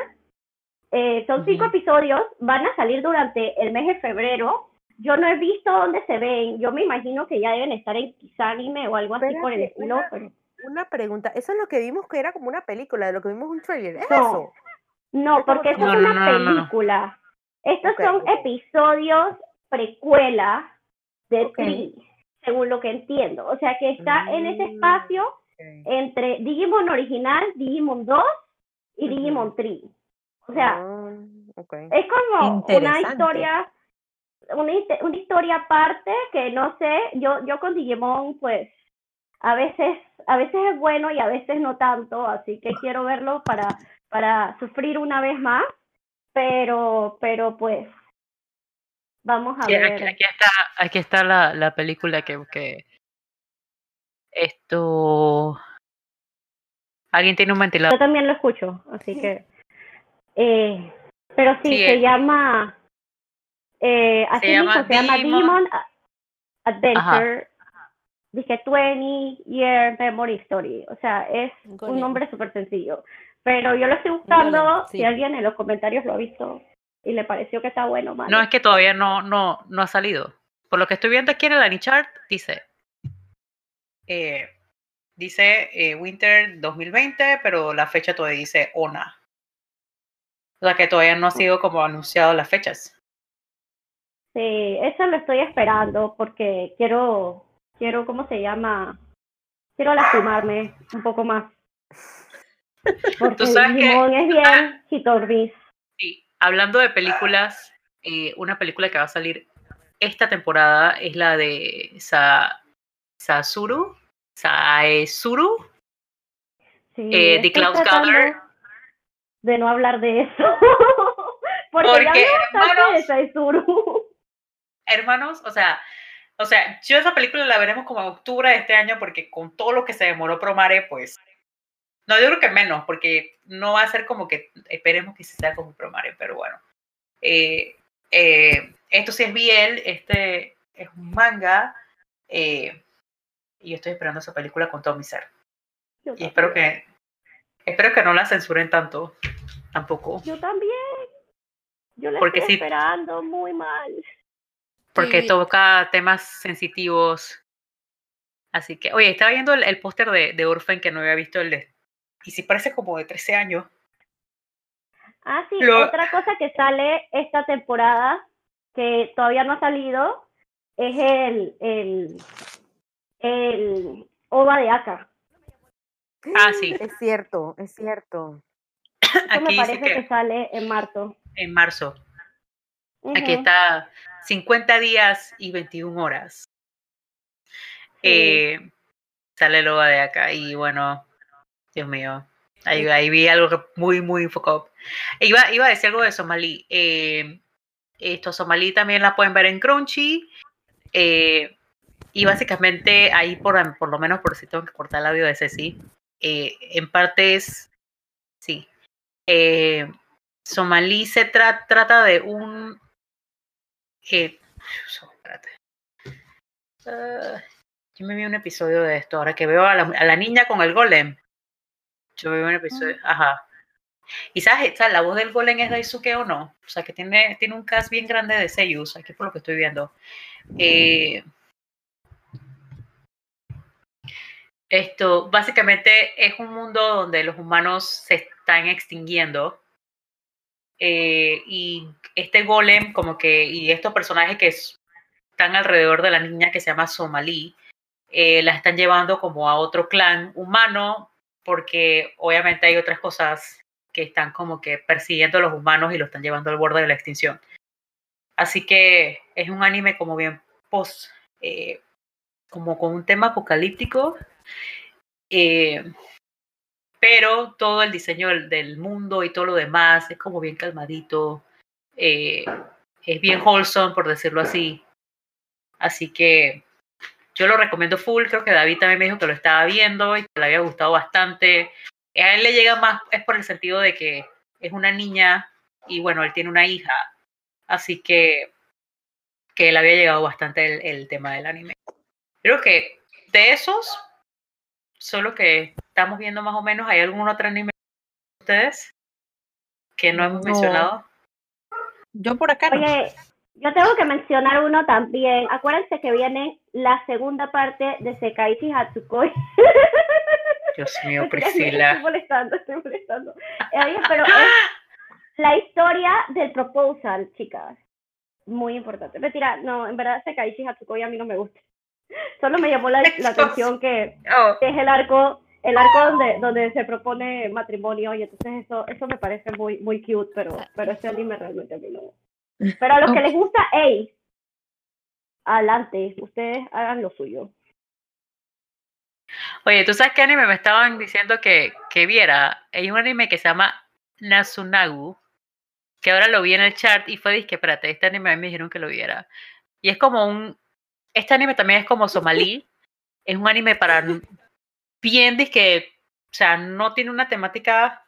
Eh, son cinco episodios, van a salir durante el mes de febrero. Yo no he visto dónde se ven, yo me imagino que ya deben estar en Kisanime o algo así por el estilo, una- pero Una pregunta, eso es lo que vimos que era como una película, de lo que vimos un trailer, ¿es No. eso? No, porque eso No, es una no, no, no. película. Estos son episodios precuela de Ok. Tree, según lo que entiendo. O sea que está en ese Mm, espacio entre Digimon original, Digimon 2 y. Digimon 3. O sea, Ah, es como una historia, una, una historia aparte que no sé, yo, yo con Digimon pues a veces, a veces es bueno y a veces no tanto, así que quiero verlo para, para sufrir una vez más, pero, pero pues vamos a Aquí, ver. aquí- aquí está, aquí está la, la película que, que esto. Alguien tiene un ventilador. Yo también lo escucho, así que. Eh, pero sí, Sí, se eh. llama. Eh, así mismo llama se llama. Demon Adventure. Dije 20 Year Memory Story. O sea, es un nombre súper sencillo. Pero yo lo estoy buscando. Si alguien en los comentarios lo ha visto, y le pareció que está bueno, malo. No, es que todavía no, no, no ha salido. Por lo que estoy viendo aquí en el Anichart, dice, eh, dice eh, Winter 2020, pero la fecha todavía dice ONA. O sea que todavía no ha sido como anunciado las fechas. Sí, eso lo estoy esperando porque quiero, quiero, ¿cómo se llama? Quiero lastimarme un poco más. Porque sabes que- es bien Hitorbis. Sí, hablando de películas, eh, una película que va a salir esta temporada es la de Sa Sasuru, Saesuru, Sí, Eh, The estoy Clouds tratando Gather. De no hablar de eso. *laughs* porque, Porque, bastante de hermanos, Saizuru. hermanos, o sea, o sea, yo esa película la veremos como en octubre de este año porque con todo lo que se demoró Promare, pues, no, yo creo que menos, porque no va a ser como que, esperemos que sí sea como Promare, pero bueno. Eh, eh, esto sí es Biel, este es un manga, eh, y yo estoy esperando esa película con todo mi ser. Yo Y espero también. que, espero que no la censuren tanto, tampoco, Yo también. Yo la Porque estoy sí. esperando muy mal. porque Sí. toca temas sensitivos. Así que, oye, estaba viendo el, el póster de, de Orphan que no había visto el de... Y sí parece como de 13 años. Ah, sí, Lo- otra cosa que sale esta temporada, que todavía no ha salido, es el, el, el OVA de Aka. Ah, sí, Es cierto, es cierto. Me aquí dice parece que... que sale en marzo. en marzo. Aquí está 50 días y 21 horas. sí. Eh, sale Loba de acá y bueno, Dios mío, ahí, ahí vi algo muy, muy enfocado. Iba, iba a decir algo de Somalí. Eh, esto, Somalí también la pueden ver en Crunchy. eh, y básicamente ahí, por, por lo menos por si tengo que cortar el audio de Ceci, eh, en parte es, sí. Eh, Somalí se tra- trata de un... Eh. Ah, yo me vi un episodio de esto, ahora que veo a la, a la niña con el golem. Yo me vi un episodio, ajá. Y sabes, ¿sabes? la voz del golem es Daisuke o no? O sea, que tiene, tiene un cast bien grande de seiyus, aquí por lo que estoy viendo. Eh, esto, básicamente, es un mundo donde los humanos se están extinguiendo. eh, y este golem, como que, y estos personajes que es- están alrededor de la niña que se llama Somalí, eh, la están llevando como a otro clan humano, porque obviamente hay otras cosas que están como que persiguiendo a los humanos y lo están llevando al borde de la extinción. Así que es un anime como bien post, eh, como con un tema apocalíptico, eh, pero todo el diseño del, del mundo y todo lo demás es como bien calmadito, eh, es bien wholesome, por decirlo así. Así que yo lo recomiendo full, creo que David también me dijo que lo estaba viendo y que le había gustado bastante. A él le llega más, es por el sentido de que es una niña y bueno, él tiene una hija, así que que le había llegado bastante el, el tema del anime. Creo que de esos, solo que estamos viendo más o menos, ¿hay algún otro anime de ustedes que no hemos No. mencionado? Yo por acá no. Oye, yo tengo que mencionar uno también. Acuérdense que viene la segunda parte de Sekaichi Hatsukoi. *laughs* Dios mío, Estoy Priscila. molestando, estoy molestando. Eh, pero es la historia del proposal, chicas. Muy importante. Mentira, no, en verdad Sekaichi Hatsukoi a mí no me gusta. Solo me llamó la, la atención que Oh, es el arco el arco donde, donde se propone matrimonio y entonces eso eso me parece muy muy cute pero pero este anime realmente a mí no pero a los que les gusta hey adelante ustedes hagan lo suyo Oye, ¿tú sabes qué anime me estaban diciendo que, que viera? Hay un anime que se llama Nasunagu, que ahora lo vi en el chat y fue disque, espérate, este anime a mí me dijeron que lo viera. Y es como un, este anime también es como somalí, *laughs* es un anime para bien disque, o sea, no tiene una temática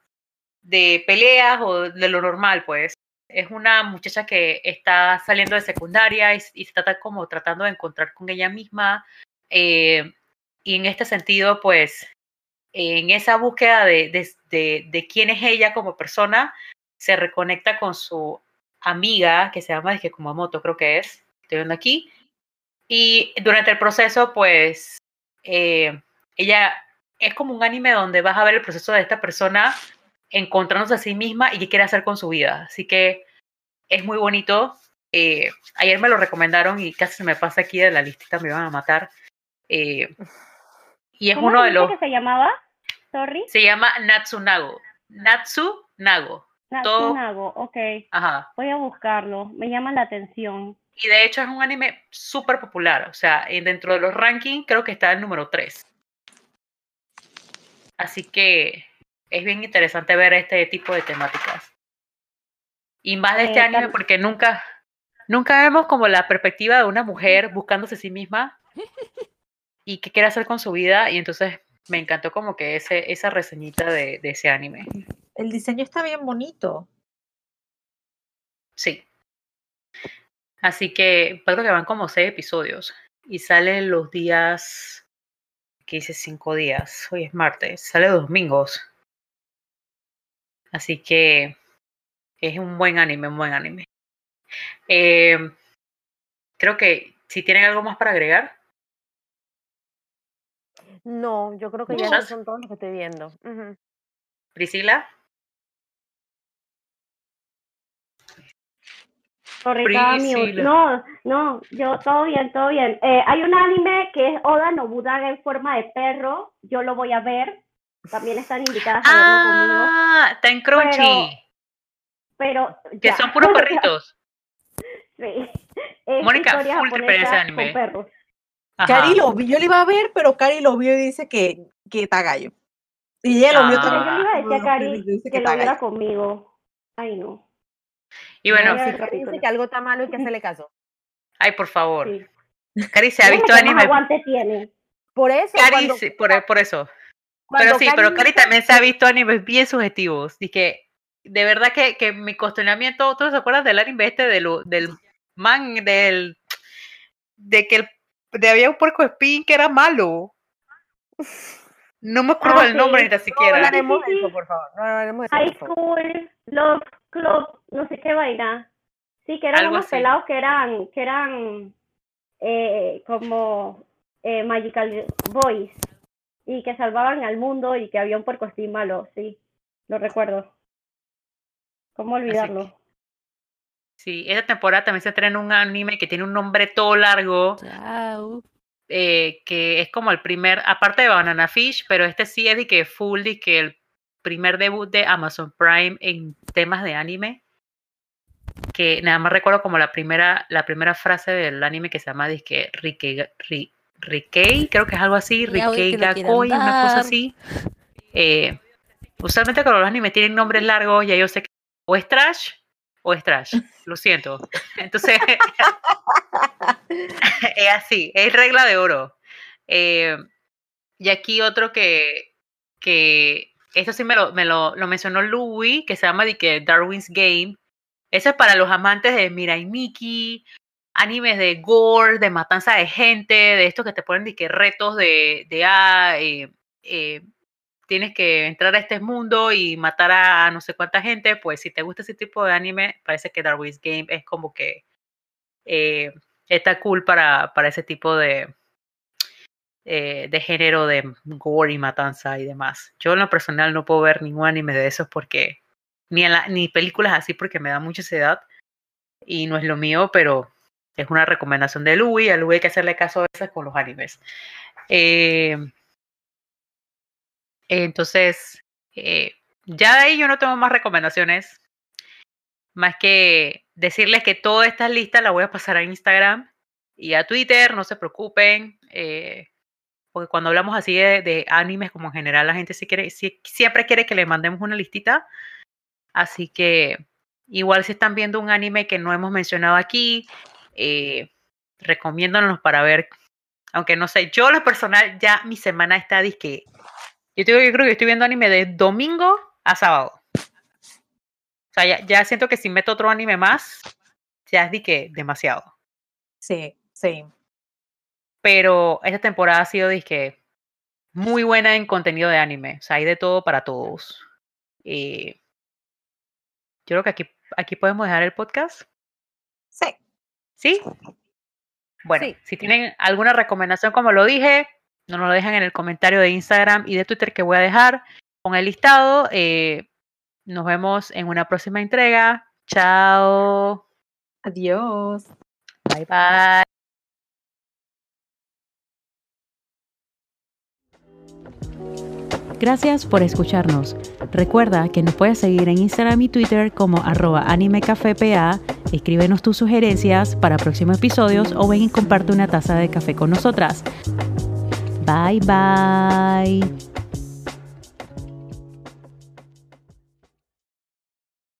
de peleas o de lo normal, pues. Es una muchacha que está saliendo de secundaria y, y se trata como tratando de encontrar con ella misma. eh, y en este sentido, pues, en esa búsqueda de, de, de, de quién es ella como persona, se reconecta con su amiga que se llama Dije Kumamoto, creo que es, estoy viendo aquí. Y durante el proceso, pues, eh, ella es como un anime donde vas a ver el proceso de esta persona encontrándose a sí misma y qué quiere hacer con su vida. Así que es muy bonito. Eh, ayer me lo recomendaron y casi se me pasa aquí de la listita, me van a matar. Eh, y es ¿Cómo uno de los... que se llamaba? Sorry. Se llama Natsunago. Natsunago. todo- Natsunago, ok. Ajá. Voy a buscarlo. Me llama la atención. Y de hecho es un anime súper popular. O sea, en- dentro de los rankings creo que está el número 3. Así que es bien interesante ver este tipo de temáticas. Y más de este Eh, anime porque nunca, nunca vemos como la perspectiva de una mujer buscándose a sí misma *laughs* y qué quiere hacer con su vida. Y entonces me encantó como que ese, esa reseñita de, de ese anime. El diseño está bien bonito. Sí. Así que creo que van como seis episodios. Y salen los días. que hice cinco días. Hoy es martes. Sale los domingos. Así que es un buen anime, un buen anime. Eh, creo que si tienen algo más para agregar. No, yo creo que ya son todos los que estoy viendo. Priscila. Sorry, estaba mute. Priscila. No, no, yo todo bien, todo bien. Eh, hay un anime que es Oda Nobunaga en forma de perro. Yo lo voy a ver. También están invitadas a verlo conmigo. Ah, está en Crunchy. Pero que ya. son puros *laughs* perritos. Sí. Es Mónica, full japonesa anime. con perros. Ajá. Cari lo vi, yo lo iba a ver, pero Cari lo vio y dice que, que está gallo. Y ella lo vio Ah. Pero también. yo le iba a decir a Cari que que lo está viera conmigo. Ay, no. Y bueno, Si Cari dice que algo está malo hay que *laughs* hacerle caso. ay, por favor. Sí. Cari se ha visto que anime. aguante tiene. Por eso, Cari, cuando, por, por eso. Pero sí, pero Cari también se ha visto animes bien subjetivos. Y que de verdad que, que mi cuestionamiento, ¿tú te acuerdas del anime este de lo- del man, del de que el, de había un puerco espín que era malo? No me acuerdo Ah, del nombre sí. ni No siquiera. hablaremos Sí, de sí, eso, sí. por favor. No hablaremos de eso, High por favor. School, Love Club, no sé qué vaina. Sí, que eran Algo unos así. pelados que eran, que eran eh, como eh, Magical Boys y que salvaban al mundo y que había un puercoespín malo, sí, lo recuerdo. ¿Cómo olvidarlo? Sí, esta temporada también se estrena un anime que tiene un nombre todo largo. Chao. eh, que es como el primer, aparte de Banana Fish, pero este sí es de que full, de que el primer debut de Amazon Prime en temas de anime. Que nada más recuerdo como la primera, la primera frase del anime que se llama disque Rikei, Ri- Rikei, creo que es algo así, Rikei Gakoi, una cosa así. Eh, usualmente cuando los animes tienen nombres largos, ya yo sé que o es trash o es trash, lo siento. Entonces, *laughs* es así, es regla de oro. Eh, y aquí otro que, que esto sí me lo, me lo, lo mencionó Louis, que se llama de que Darwin's Game. Eso es para los amantes de Mirai Nikki, animes de gore, de matanza de gente, de estos que te ponen de que retos de, de ah, eh, eh, tienes que entrar a este mundo y matar a no sé cuánta gente, pues si te gusta ese tipo de anime, parece que Darwin's Game es como que eh, está cool para, para ese tipo de, eh, de género de gore y matanza y demás. Yo en lo personal no puedo ver ningún anime de esos porque, ni, ni películas así porque me da mucha ansiedad y no es lo mío, pero es una recomendación de Louis, a Louis hay que hacerle caso a veces con los animes. Eh, entonces, eh, ya de ahí yo no tengo más recomendaciones, más que decirles que todas estas listas las voy a pasar a Instagram y a Twitter, no se preocupen, eh, porque cuando hablamos así de, de animes como en general, la gente siempre quiere que le mandemos una listita, así que igual si están viendo un anime que no hemos mencionado aquí, eh, recomiéndanos para ver, aunque no sé, yo lo personal ya mi semana está disque yo, te digo, yo creo que estoy viendo anime de domingo a sábado. O sea, ya, ya siento que si meto otro anime más, ya es de que demasiado. Sí, sí. Pero esta temporada ha sido disque muy buena en contenido de anime. O sea, hay de todo para todos. Eh, yo creo que aquí, aquí podemos dejar el podcast. Sí. Bueno, Sí. si tienen alguna recomendación, como lo dije, no nos lo dejan en el comentario de Instagram y de Twitter que voy a dejar con el listado. Eh, nos vemos en una próxima entrega. Chao. Adiós. Bye bye. Gracias por escucharnos. Recuerda que nos puedes seguir en Instagram y Twitter como arroba animecafepa. Escríbenos tus sugerencias para próximos episodios o ven y comparte una taza de café con nosotras. Bye bye.